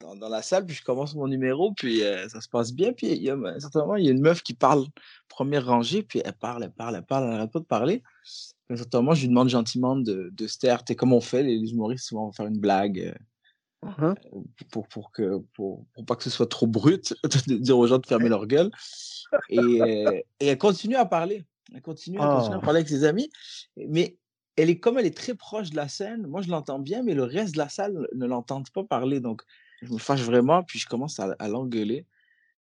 dans, la salle, puis je commence mon numéro, puis euh, ça se passe bien. Puis il y a, ben, certainement, il y a une meuf qui parle, première rangée, puis elle parle, elle parle, elle parle, elle n'arrête pas de parler. Puis, certainement, je lui demande gentiment de, de se taire. comme on fait, les humoristes, souvent, on va faire une blague. Euh, mmh euh, pour, pour, que, pour, pour, pas que ce soit trop brut <laughs> de dire aux gens de fermer leur gueule. Et, et elle continue à parler. Elle continue, elle continue à oh. parler avec ses amis. Mais elle est comme elle est très proche de la scène. Moi, je l'entends bien, mais le reste de la salle ne l'entend pas parler. Donc, je me fâche vraiment, puis je commence à, l'engueuler.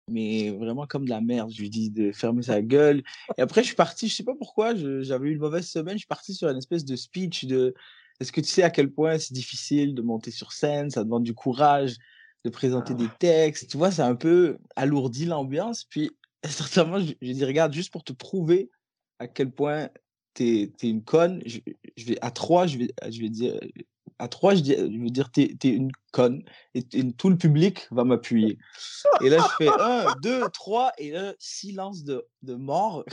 Mais vraiment comme de la merde. Je lui dis de fermer sa gueule. Et après, je suis parti, je sais pas pourquoi, j'avais eu une mauvaise semaine. Je suis parti sur une espèce de speech de est-ce que tu sais à quel point c'est difficile de monter sur scène, ça demande du courage de présenter des ah. textes. Tu vois, c'est un peu alourdi l'ambiance. Puis, <laughs> certainement, je, je dis, regarde, juste pour te prouver à quel point t'es es une conne, je, je, vais, à trois, je vais, je vais dire, à trois, je, dis, je veux dire, t'es es une conne. Et, tout le public va m'appuyer. Et là, je fais un, deux, trois, et là, silence de, de mort.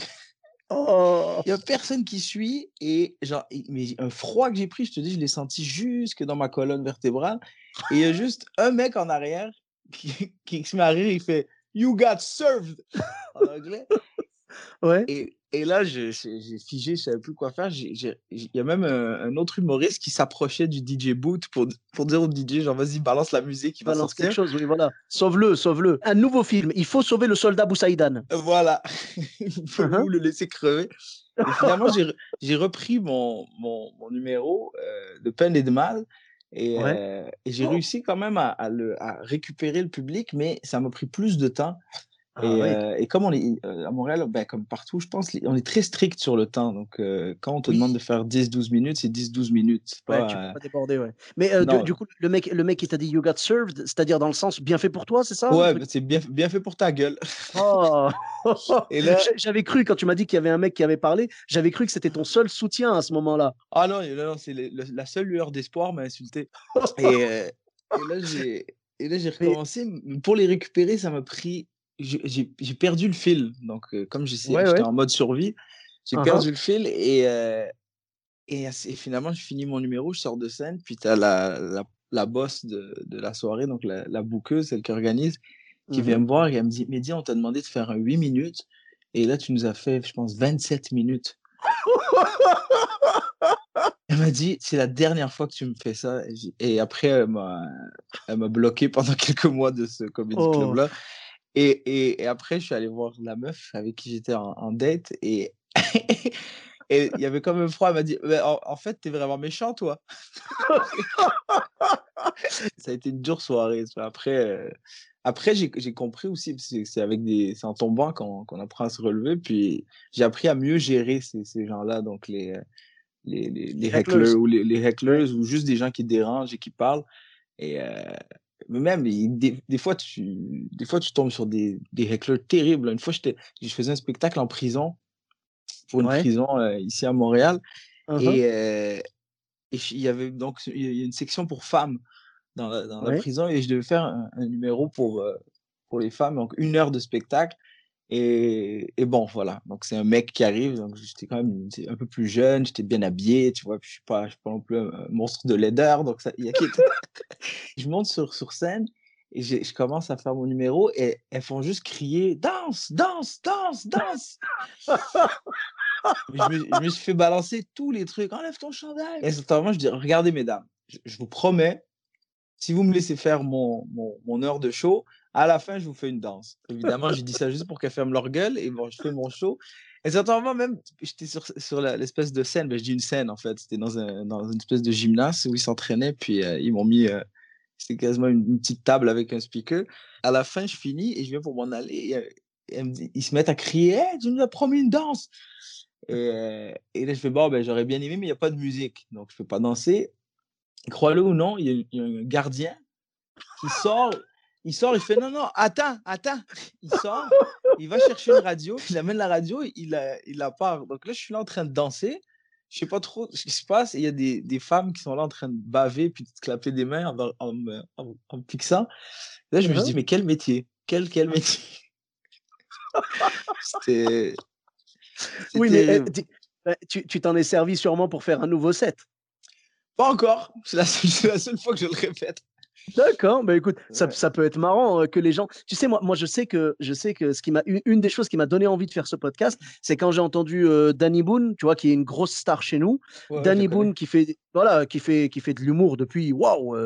Oh. Il y a personne qui suit et genre, mais un froid que j'ai pris, je te dis, je l'ai senti jusque dans ma colonne vertébrale. Et il y a juste un mec en arrière qui, qui se met à rire, il fait You got served en anglais. Ouais. Et, et là, j'ai figé, je savais plus quoi faire. Il y a même un, autre humoriste qui s'approchait du DJ boot pour, pour dire au DJ, genre, vas-y, balance la musique, il va balance sortir. quelque chose, oui, voilà. Sauve-le, sauve-le. Un nouveau film, il faut sauver le soldat Boussaïdan. Voilà, <laughs> il faut Uh-huh. le laisser crever. Et finalement, j'ai re- j'ai repris mon, mon, mon numéro euh, de peine et de mal. Et, Ouais. euh, et j'ai Oh. réussi quand même à, à le, à récupérer le public, mais ça m'a pris plus de temps. Ah Et, ouais. euh, et comme on est euh, à Montréal, ben, comme partout, je pense, on est très strict sur le temps. Donc, euh, quand on te Oui. demande de faire 10-12 minutes, c'est 10-12 minutes. Ouais, pas, tu euh, peux pas déborder, ouais. Mais du, coup, le mec, le mec qui t'a dit You got served, c'est-à-dire dans le sens bien fait pour toi, c'est ça Ouais, ben, c'est bien, bien fait pour ta gueule. Oh. <laughs> Et là, <laughs> J'a- J'avais cru, quand tu m'as dit qu'il y avait un mec qui avait parlé, j'avais cru que c'était ton seul soutien à ce moment-là. ah non, non, c'est la seule lueur d'espoir m'a insulté. Et, et là, j'ai <laughs> recommencé. mais Pour les récupérer, ça m'a pris. J'ai perdu le fil. Donc, euh, comme Ouais, j'étais ouais. en mode survie, j'ai Uh-huh. perdu le fil et, euh, et, finalement, je finis mon numéro, je sors de scène, puis tu as la, la, la boss de, de la soirée, donc la, la bouqueuse, celle qui organise, qui vient me voir et elle me dit Mehdi, on t'a demandé de faire un 8 minutes et là, tu nous as fait, je pense, 27 minutes. <laughs> Elle m'a dit, c'est la dernière fois que tu me fais ça. Et, après, elle m'a, elle m'a bloqué pendant <laughs> quelques mois de ce comedy Oh. club-là. Et, et, et après, je suis allé voir la meuf avec qui j'étais en, en date. Et <laughs> et il y avait quand même froid. Elle m'a dit, «Mais en, en fait, t'es vraiment méchant, toi. <laughs> ça a été une dure soirée. ça. Après, euh, après j'ai, compris aussi, c'est avec des, en tombant qu'on, apprend à se relever. Puis j'ai appris à mieux gérer ces, ces gens-là, donc les, euh, les, les, les hecklers. hecklers ou les, les hecklers ou juste des gens qui dérangent et qui parlent. Et euh, mais même il- des, des fois tu des fois tu tombes sur des, des hecklers terribles. Une fois je faisais un spectacle en prison pour une Ouais. prison euh, ici à Montréal Uh-huh. et, euh, et je- il y avait donc il y a une section pour femmes dans la, dans la Ouais. prison et je devais faire un, un numéro pour euh, pour les femmes donc une heure de spectacle et, et bon voilà. Donc c'est un mec qui arrive. Donc j'étais quand même un peu plus jeune j'étais bien habillé tu vois. Puis je suis pas je suis pas non plus un monstre de laideur. Donc ça il y a qui <laughs> <laughs> je monte sur sur scène et je commence à faire mon numéro et elles font juste crier danse danse danse danse! Je, me, je me suis fait balancer tous les trucs. Enlève ton chandail. Et instantanément, je dis Regardez, mesdames, je, je vous promets, si vous me laissez faire mon, mon, heure de show, à la fin, je vous fais une danse. Évidemment, j'ai dit ça juste pour qu'elles ferment leur gueule. Et bon, je fais mon show. Et certainement, même, j'étais sur, sur l'espèce de scène. Ben, je dis une scène, en fait. C'était dans, un, dans une espèce de gymnase où ils s'entraînaient. Puis euh, ils m'ont mis. euh, c'était quasiment une, petite table avec un speaker. À la fin, je finis et je viens pour m'en aller. Et, euh, ils se mettent à crier tu nous as promis une danse et, et là, je fais, bon, ben, j'aurais bien aimé, mais il n'y a pas de musique. Donc, je ne peux pas danser. Crois-le ou non, il y, a- un gardien qui sort. Il sort, il fait, non, non, attends, attends. Il sort, il va chercher une radio, il amène la radio, il la, il la part. Donc là, je suis là en train de danser. Je sais pas trop ce qui se passe. Il y a des, des femmes qui sont là en train de baver puis de clapper des mains en, en, me- en-. Là, je me Mhm. dis, mais quel métier? Quel, quel métier? <laughs> C'était. Oui, mais euh, euh, tu t'en es servi sûrement pour faire un nouveau set. Pas encore. C'est la, seule- <laughs> la seule fois que je le répète. D'accord, bah écoute, ça, Ouais. ça peut être marrant euh, que les gens. Tu sais, moi, moi, je sais que je sais que ce qui m'a une, des choses qui m'a donné envie de faire ce podcast, c'est quand j'ai entendu euh, Danny Boone, tu vois, qui est une grosse star chez nous. Ouais, Danny. Boone qui fait voilà, qui fait qui fait de l'humour depuis waouh,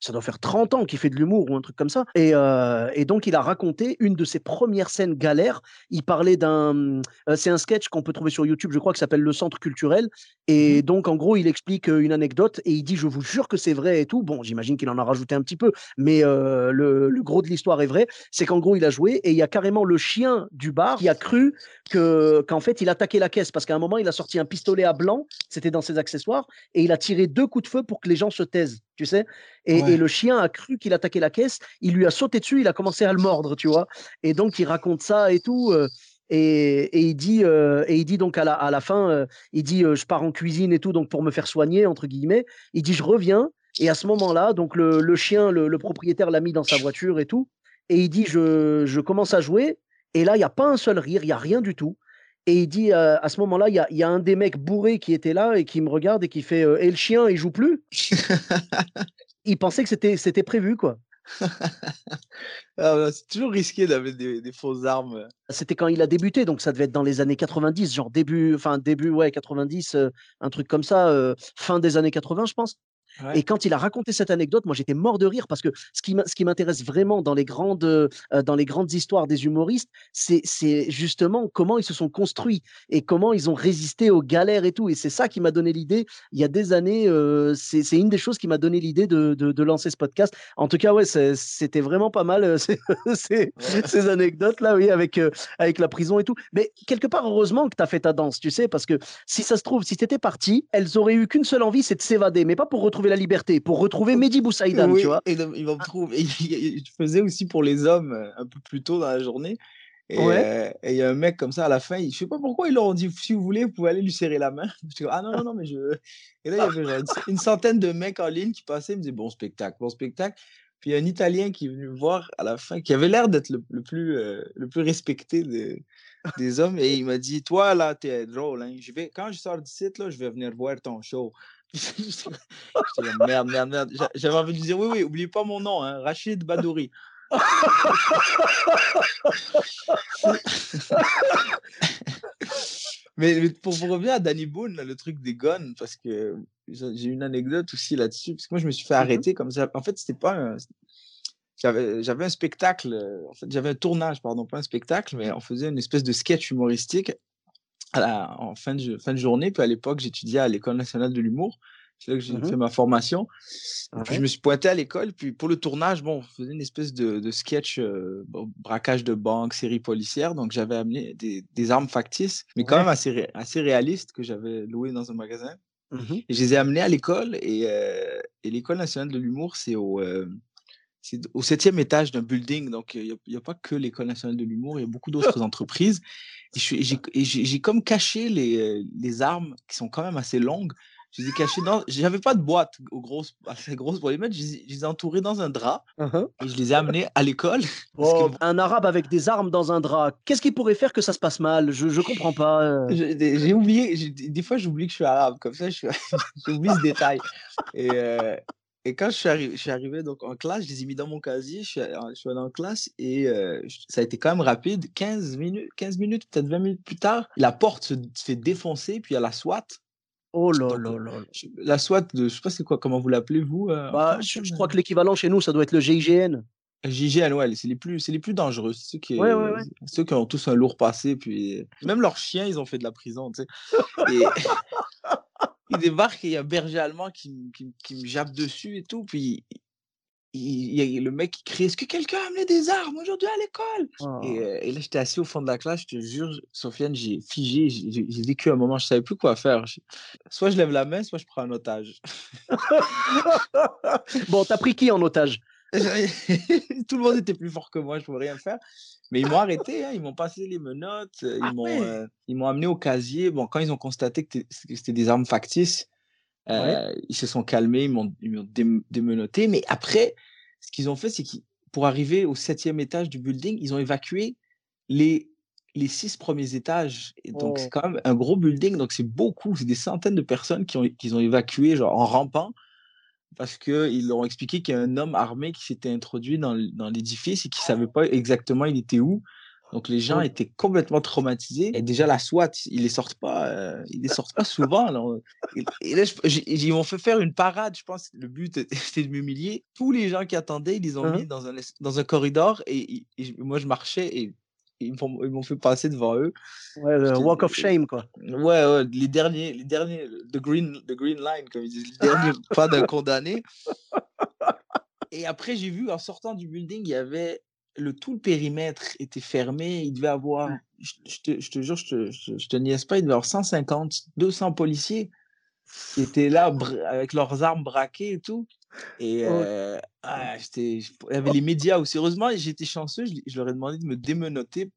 ça doit faire 30 ans qu'il fait de l'humour ou un truc comme ça. Et, euh, et donc il a raconté une de ses premières scènes galères. Il parlait d'un, euh, c'est un sketch qu'on peut trouver sur YouTube, je crois, qui s'appelle Le Centre culturel. Et donc en gros, il explique une anecdote et il dit, je vous jure que c'est vrai et tout. Bon, j'imagine qu'il en a rajouté un petit peu, mais euh, le, le gros de l'histoire est vrai. C'est qu'en gros, il a joué et il y a carrément le chien du bar qui a cru que qu'en fait il attaquait la caisse parce qu'à un moment il a sorti un pistolet à blanc, c'était dans ses accessoires, et il a tiré deux coups de feu pour que les gens se taisent, tu sais. Et, Ouais. et le chien a cru qu'il attaquait la caisse, il lui a sauté dessus, il a commencé à le mordre, tu vois. Et donc il raconte ça et tout. euh, et, et il dit, euh, et il dit donc à la, à la fin, euh, il dit euh, je pars en cuisine et tout, donc pour me faire soigner entre guillemets. Il dit je reviens et à ce moment-là, donc le, le chien, le, le propriétaire l'a mis dans sa voiture et tout. Et il dit je, je commence à jouer et là il y a pas un seul rire, il y a rien du tout. Et il dit à ce moment-là, il y a, y a, un des mecs bourrés qui était là et qui me regarde et qui fait Et le chien, il joue plus? <laughs> Il pensait que c'était prévu, quoi. Ah, c'est toujours risqué d'avoir des, des, fausses armes. C'était quand il a débuté, donc ça devait être dans les années 90, genre début, enfin début, ouais, 90, un truc comme ça, fin des années 80, je pense. Et quand il a raconté cette anecdote, moi j'étais mort de rire parce que ce qui, m'intéresse vraiment dans les grandes, euh, dans les grandes histoires des humoristes, c'est, justement comment ils se sont construits et comment ils ont résisté aux galères et tout. Et c'est ça qui m'a donné l'idée. Il y a des années, euh, c'est, c'est une des choses qui m'a donné l'idée de, de, de, lancer ce podcast. En tout cas, ouais, c'était vraiment pas mal euh, <laughs> ces, ces, ces anecdotes-là, oui, avec, avec la prison et tout. Mais quelque part, heureusement que tu as fait ta danse, tu sais, parce que si ça se trouve, si tu étais parti, elles auraient eu qu'une seule envie, c'est de s'évader, mais pas pour retrouver la liberté, pour retrouver Mehdi Boussaïdan, tu vois. Et il va me trouver. je faisais aussi pour les hommes euh, un peu plus tôt dans la journée. Euh, et il y a un mec comme ça à la fin, je sais pas pourquoi ils leur ont dit si vous voulez, vous pouvez aller lui serrer la main. <laughs> Je dis, ah non, non, non, mais je. <laughs> Et là, il y avait une centaine de mecs en ligne qui passaient, ils me disaient bon spectacle, bon spectacle. Puis il y a un Italien qui est venu me voir à la fin, qui avait l'air d'être le, plus, euh, le plus respecté des, des hommes. Et il m'a dit Toi, là, t'es drôle. Hein. Je vais, quand je sors du site, là, je vais venir voir ton show. <laughs> merde, merde, merde. J'avais envie de dire oui, oui, oubliez pas mon nom, hein, Rachid Badouri. <laughs> mais, pour, revenir à Danny Boone, le truc des guns, parce que j'ai une anecdote aussi là-dessus, parce que moi je me suis fait mmh arrêter comme ça. En fait, c'était pas J'avais un spectacle, en fait, j'avais un tournage, pardon, pas un spectacle, mais on faisait une espèce de sketch humoristique en fin de, fin de journée. Puis à l'époque, j'étudiais à l'École nationale de l'humour. C'est là que j'ai mmh fait ma formation. Puis je me suis pointé à l'école. Puis pour le tournage, bon, on faisait une espèce de, sketch, euh, braquage de banque, série policière. Donc j'avais amené des, armes factices, mais quand même assez, assez réalistes que j'avais louées dans un magasin. Mmh et je les ai amenés à l'école. Et, euh, et l'École nationale de l'humour, c'est au, euh, c'est au septième étage d'un building, donc il n'y a, pas que l'École nationale de l'humour, il y a beaucoup d'autres <laughs> entreprises. Et j'ai comme caché les, les, armes qui sont quand même assez longues. Je les ai cachées dans. J'avais pas de boîte aux grosses, assez grosse pour les mettre. Je les, ai entourées dans un drap uh-huh. et je les ai amenées à l'école. <laughs> Oh, un arabe avec des armes dans un drap, qu'est-ce qui pourrait faire que ça se passe mal? Je ne comprends pas. Euh. J'ai oublié, des fois j'oublie que je suis arabe, comme ça <laughs> j'oublie ce détail. Et, euh, et quand je suis, arrivé, je suis arrivé donc en classe, je les ai mis dans mon casier, je suis, allé en classe et ça a été quand même rapide. 15 minutes, 15 minutes peut-être 20 minutes plus tard, la porte se fait défoncer, puis il y a la SWAT. Oh là là là. La SWAT, de, je sais pas c'est quoi, comment vous l'appelez vous bah, je, crois que l'équivalent chez nous, ça doit être le GIGN. GIGN, ouais, c'est les plus, c'est les plus dangereux, ceux qui, ceux qui ont tous un lourd passé, puis même leurs chiens, ils ont fait de la prison, tu sais. Et... <laughs> il débarque et il y a un berger allemand qui, qui, qui, me jappe dessus et tout. Puis il, y a le mec qui crie Est-ce que quelqu'un a amené des armes aujourd'hui à l'école? Et, oh. et, là, j'étais assis au fond de la classe. Je te jure, Sofiane, j'ai figé. J'ai vécu un moment, je savais plus quoi faire. Soit je lève la main, soit je prends un otage. <laughs> bon, t'as pris qui en otage? <laughs> Tout le monde était plus fort que moi, je pouvais rien faire. Mais ils m'ont arrêté, hein, ils m'ont passé les menottes, euh, ils ah m'ont euh, ils m'ont amené au casier. Bon, quand ils ont constaté que c'était des armes factices, euh, ils se sont calmés, ils m'ont démenotté. Mais après, ce qu'ils ont fait, c'est qu'ils pour arriver au septième étage du building, ils ont évacué les les six premiers étages. Et donc, c'est oh. quand même un gros building. Donc, c'est beaucoup. C'est des centaines de personnes qui ont, qui ont évacué genre, en rampant parce qu'ils leur ont expliqué qu'il y a un homme armé qui s'était introduit dans, l'édifice et qui ne savait pas exactement il était où. Donc les gens étaient complètement traumatisés. Et déjà la SWAT, ils les sortent pas, euh, ils les sortent pas souvent. Alors, et, là, ils m'ont fait faire une parade. Je pense le but <laughs> c'était de m'humilier. Tous les gens qui attendaient, ils les ont hein? mis dans un dans un corridor et, et moi je marchais et ils m'ont fait passer devant eux. Ouais, le walk of shame, quoi. Ouais, ouais, les derniers, les derniers, the green, the green line, comme ils disent, les derniers <laughs> pas d'un condamné. Et après, j'ai vu, en sortant du building, il y avait le tout le périmètre était fermé. Il devait avoir, je, te, je te, jure, je te, je, te niaise pas, il devait avoir 150, 200 policiers qui étaient là avec leurs armes braquées et tout. Et euh, ah, il y avait les médias aussi. Heureusement, j'étais chanceux, je, leur ai demandé de me démenoter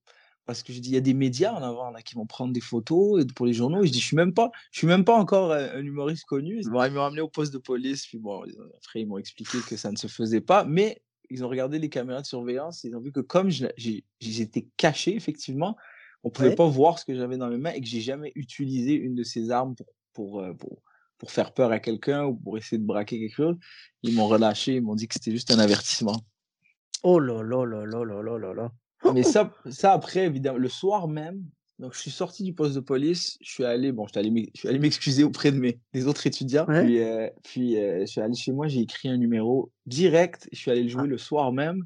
parce que je dis il y a des médias en avant là qui vont prendre des photos pour les journaux. Et je dis je suis même pas, je suis même pas encore un humoriste connu. ils m'ont ramené au poste de police. Puis bon, après ils m'ont expliqué que ça ne se faisait pas, mais ils ont regardé les caméras de surveillance et ils ont vu que comme j'étais caché effectivement, on pouvait Ouais. pas voir ce que j'avais dans mes mains et que j'ai jamais utilisé une de ces armes pour, pour, pour, pour faire peur à quelqu'un ou pour essayer de braquer quelque chose. Ils m'ont relâché, ils m'ont dit que c'était juste un avertissement. Oh là là là là là là là là. Ah, mais oh! ça, ça après, évidemment, le soir même, donc je suis sorti du poste de police, je suis allé, bon, m'excuser auprès de mes, des autres étudiants, puis, euh, euh, je suis allé chez moi, j'ai écrit un numéro direct, je suis allé le ah. jouer le soir même,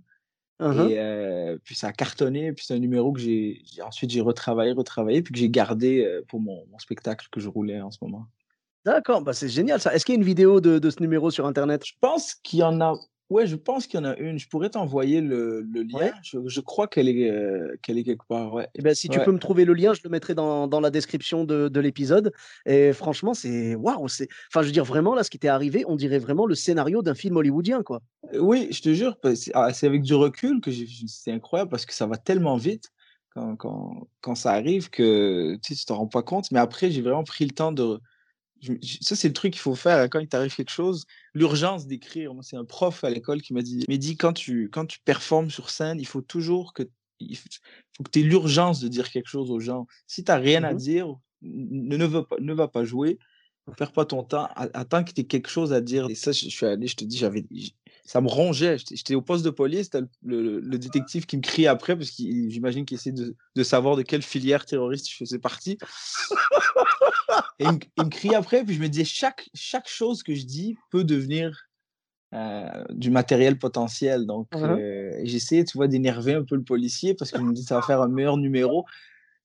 uh-huh. et euh, puis ça a cartonné, puis c'est un numéro que j'ai, ensuite j'ai retravaillé, retravaillé, puis que j'ai gardé pour mon spectacle que je roulais en ce moment. D'accord, bah c'est génial ça. Est-ce qu'il y a une vidéo de, de ce numéro sur Internet? Je pense qu'il y en a. Ouais, je pense qu'il y en a une. Je pourrais t'envoyer le, le lien. Ouais. Je, je crois qu'elle est, euh, qu'elle est quelque part. Ouais. Eh ben, si tu Ouais. peux me trouver le lien, je le mettrai dans, dans la description de, de l'épisode. Et franchement, c'est waouh, c'est. Enfin, je veux dire vraiment là, ce qui t'est arrivé, on dirait vraiment le scénario d'un film hollywoodien, quoi. Euh, Oui, je te jure, ah, c'est avec du recul que j'ai c'est incroyable parce que ça va tellement vite quand, quand, quand ça arrive que tu sais, tu t'en rends pas compte. Mais après, j'ai vraiment pris le temps de. Je- ça, c'est le truc qu'il faut faire quand il t'arrive quelque chose. L'urgence d'écrire. Moi, c'est un prof à l'école qui m'a dit Mais dis, quand tu, quand tu performes sur scène, il faut toujours que. Il faut que tu aies l'urgence de dire quelque chose aux gens. Si tu n'as rien à Mhm. dire, ne, ne, va pas, ne va pas jouer. Ne perds pas ton temps. Attends que tu aies quelque chose à dire. Et ça, je, je suis allé, je te dis, j'avais, ça me rongeait. J'étais au poste de police. T'as le, le- le détective qui me crie après, parce qu'il j'imagine qu'il essaie de, de savoir de quelle filière terroriste je faisais partie. Et il, me- il me crie après, puis je me disais, chaque, chaque chose que je dis peut devenir euh, du matériel potentiel. Donc, Mhm. euh, j'essayais, tu vois, d'énerver un peu le policier parce que je me dis, ça va faire un meilleur numéro.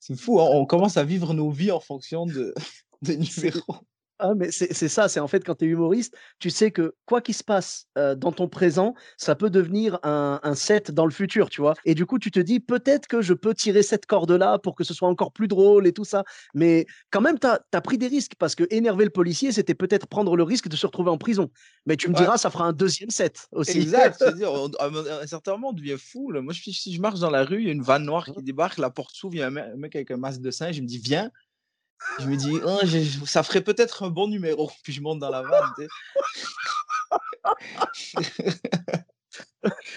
C'est fou, hein, on commence à vivre nos vies en fonction de, <laughs> de numéros. Ah, mais c'est ça, c'est en fait quand tu es humoriste, tu sais que quoi qu'il se passe euh, dans ton présent, ça peut devenir un, un set dans le futur, tu vois. Et du coup, tu te dis peut-être que je peux tirer cette corde-là pour que ce soit encore plus drôle et tout ça. Mais quand même, tu as, pris des risques parce que énerver le policier, c'était peut-être prendre le risque de se retrouver en prison. Mais tu me Ouais. diras, ça fera un deuxième set aussi. Exact, c'est-à-dire, <laughs> à un certain moment, on devient fou. là. Moi, je, si je marche dans la rue, il y a une vanne noire qui débarque, la porte s'ouvre, il y a un mec, un mec avec un masque de singe, il me dit, viens. Je me dis, j'ai- ça ferait peut-être un bon numéro. <laughs> Puis je monte dans la vanne.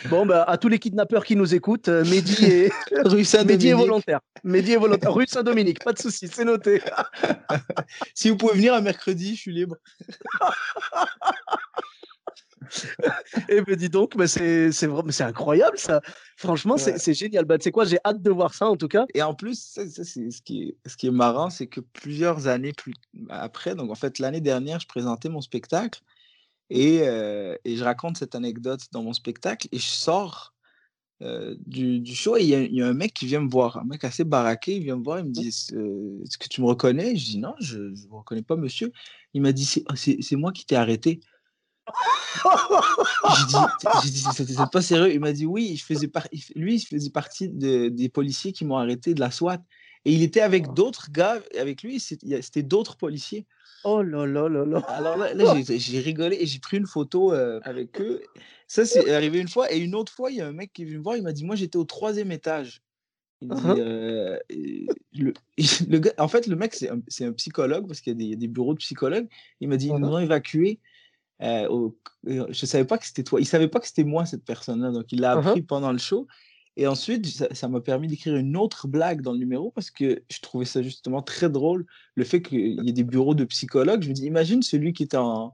Bon, bah, à tous les kidnappeurs qui nous écoutent, euh, Mehdi est, <laughs> Rue <laughs> Mehdi est volontaire. Mehdi est volontaire. Rue Saint-Dominique, pas de souci, c'est noté. Si vous pouvez venir un mercredi, je suis libre. Eh ben dis donc, bah, c'est c'est incroyable ça. Franchement, c'est Ouais. c'est génial. Bah, tu sais quoi, j'ai hâte de voir ça en tout cas. Et en plus, ça, ça, c'est ce qui est, ce qui est marrant, c'est que plusieurs années plus après, donc en fait, l'année dernière, je présentais mon spectacle et, euh, et je raconte cette anecdote dans mon spectacle et je sors euh, du, du show et il y, a- il y a un mec qui vient me voir, un mec assez baraqué, il vient me voir, il me dit euh, Est-ce que tu me reconnais? Je dis Non, je ne vous reconnais pas, monsieur. Il m'a dit C'est c'est moi qui t'ai arrêté. J'ai dit, c'est c'est pas sérieux. Il m'a dit oui, je faisais par... lui, il faisait partie de- des policiers qui m'ont arrêté de la SWAT. Et il était avec d'autres gars, avec lui, c'était d'autres policiers. Oh là là là là. Alors là, là, j'ai rigolé et j'ai pris une photo euh, avec eux. Ça, c'est arrivé une fois. Et une autre fois, il y a un mec qui est venu me voir, il m'a dit, moi, j'étais au troisième étage. Il dit, Mhm. euh, le, le gars, en fait, le mec, c'est un, psychologue, parce qu'il y, a des- il y a des bureaux de psychologues. Il m'a dit, ils nous Mhm. ont évacués. Euh, au- euh, je savais pas que c'était toi. Il savait pas que c'était moi, cette personne-là. Donc, il l'a Mhm. appris pendant le show. Et ensuite, ça ça m'a permis d'écrire une autre blague dans le numéro parce que je trouvais ça justement très drôle, le fait qu'il y ait des bureaux de psychologues. Je me dis, imagine celui qui était en,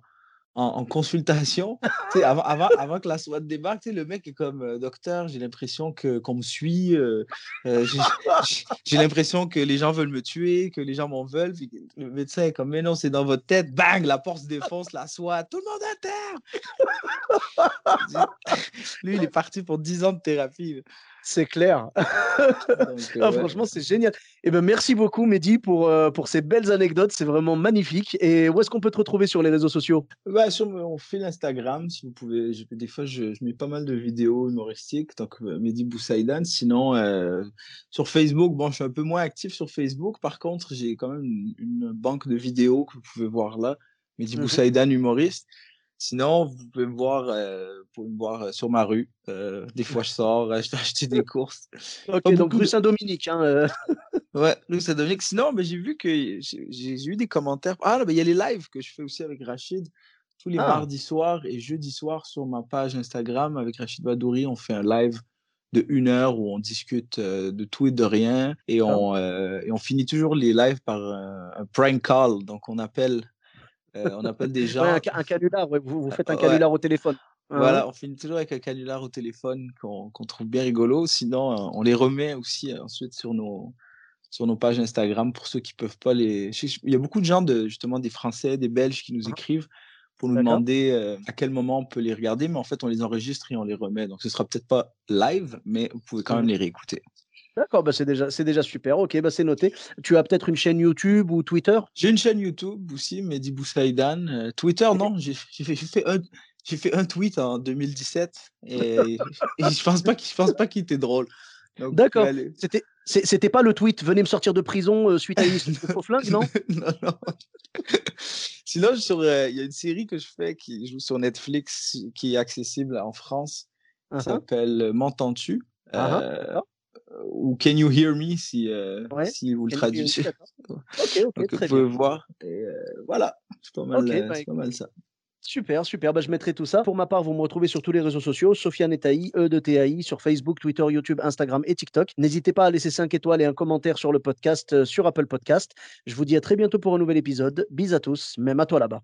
en, en consultation, <laughs> avant, avant, avant que la SWAT débarque, le mec est comme euh, docteur, j'ai l'impression que qu'on me suit, euh, euh, j'ai- l'impression que les gens veulent me tuer, que les gens m'en veulent. Puis le médecin est comme, mais non, c'est dans votre tête, bang, la porte se défonce, la SWAT, tout le monde à terre. <laughs> Lui, il est parti pour 10 ans de thérapie. C'est clair. Donc, euh, Ah, ouais. franchement, c'est génial. Eh ben merci beaucoup Mehdi pour euh, pour ces belles anecdotes. C'est vraiment magnifique. Et où est-ce qu'on peut te retrouver sur les réseaux sociaux? Bah, sur mon fil Instagram, si vous pouvez, je- des fois je, je mets pas mal de vidéos humoristiques, donc euh, Mehdi Boussaïdan. Sinon, euh, sur Facebook, bon, je suis un peu moins actif sur Facebook. Par contre, j'ai quand même une, une banque de vidéos que vous pouvez voir là, Mehdi Mhm. Boussaïdan humoriste. Sinon, vous pouvez me voir, euh, vous pouvez me voir euh, sur ma rue. Euh, des fois, je sors, euh, je vais acheter des <laughs> courses. Ok, Pas donc rue de- Saint-Dominique. Hein, euh. <laughs> Ouais, nous, ça Dominique. Sinon, mais j'ai vu que j'ai eu des commentaires. Ah, ben, il y a les lives que je fais aussi avec Rachid. Tous les Ah. mardis soirs et jeudis soirs sur ma page Instagram avec Rachid Badouri, on fait un live de une heure où on discute de tout et de rien et on, et on finit toujours les lives par un prank call. Donc on appelle, on appelle des gens. un, canular, vous, vous, faites un canular au téléphone. Voilà, on finit toujours avec un canular au téléphone qu'on trouve bien rigolo. Sinon, on les remet aussi ensuite sur nos, sur nos pages Instagram pour ceux qui peuvent pas les. Il y a beaucoup de gens, de, justement, des Français, des Belges qui nous ah. écrivent pour nous demander euh, à quel moment on peut les regarder, mais en fait, on les enregistre et on les remet. Donc, ce sera peut-être pas live, mais vous pouvez quand même mmh. les réécouter. D'accord, bah c'est déjà, c'est déjà super. Ok, bah c'est noté. Tu as peut-être une chaîne YouTube ou Twitter? J'ai une chaîne YouTube aussi, Mehdi Boussaïdan. Euh, Twitter, non, j'ai fait, fait, un, j'ai fait un tweet en 2017 et, <laughs> et je pense pas, je pense pas qu'il était drôle. D'accord. C'était, c'était pas le tweet venez me sortir de prison euh, suite à une histoire de flingue, <laughs> non? Non, non. <laughs> Sinon, il y a une série que je fais qui joue sur Netflix qui est accessible en France. Ça uh-huh. s'appelle euh, M'entends-tu? Uh-huh. euh, ou Can You Hear Me si, si vous le traduisez. ok, ok, <laughs> très vous pouvez voir. Et, voilà, c'est pas mal, bah, pas mal ça. Super, super. Bah, je mettrai tout ça. Pour ma part, vous me retrouvez sur tous les réseaux sociaux, Sofiane Etaï, E de TAI, sur Facebook, Twitter, YouTube, Instagram et TikTok. N'hésitez pas à laisser 5 étoiles et un commentaire sur le podcast, euh, sur Apple Podcast. Je vous dis à très bientôt pour un nouvel épisode. Bis à tous, même à toi là-bas.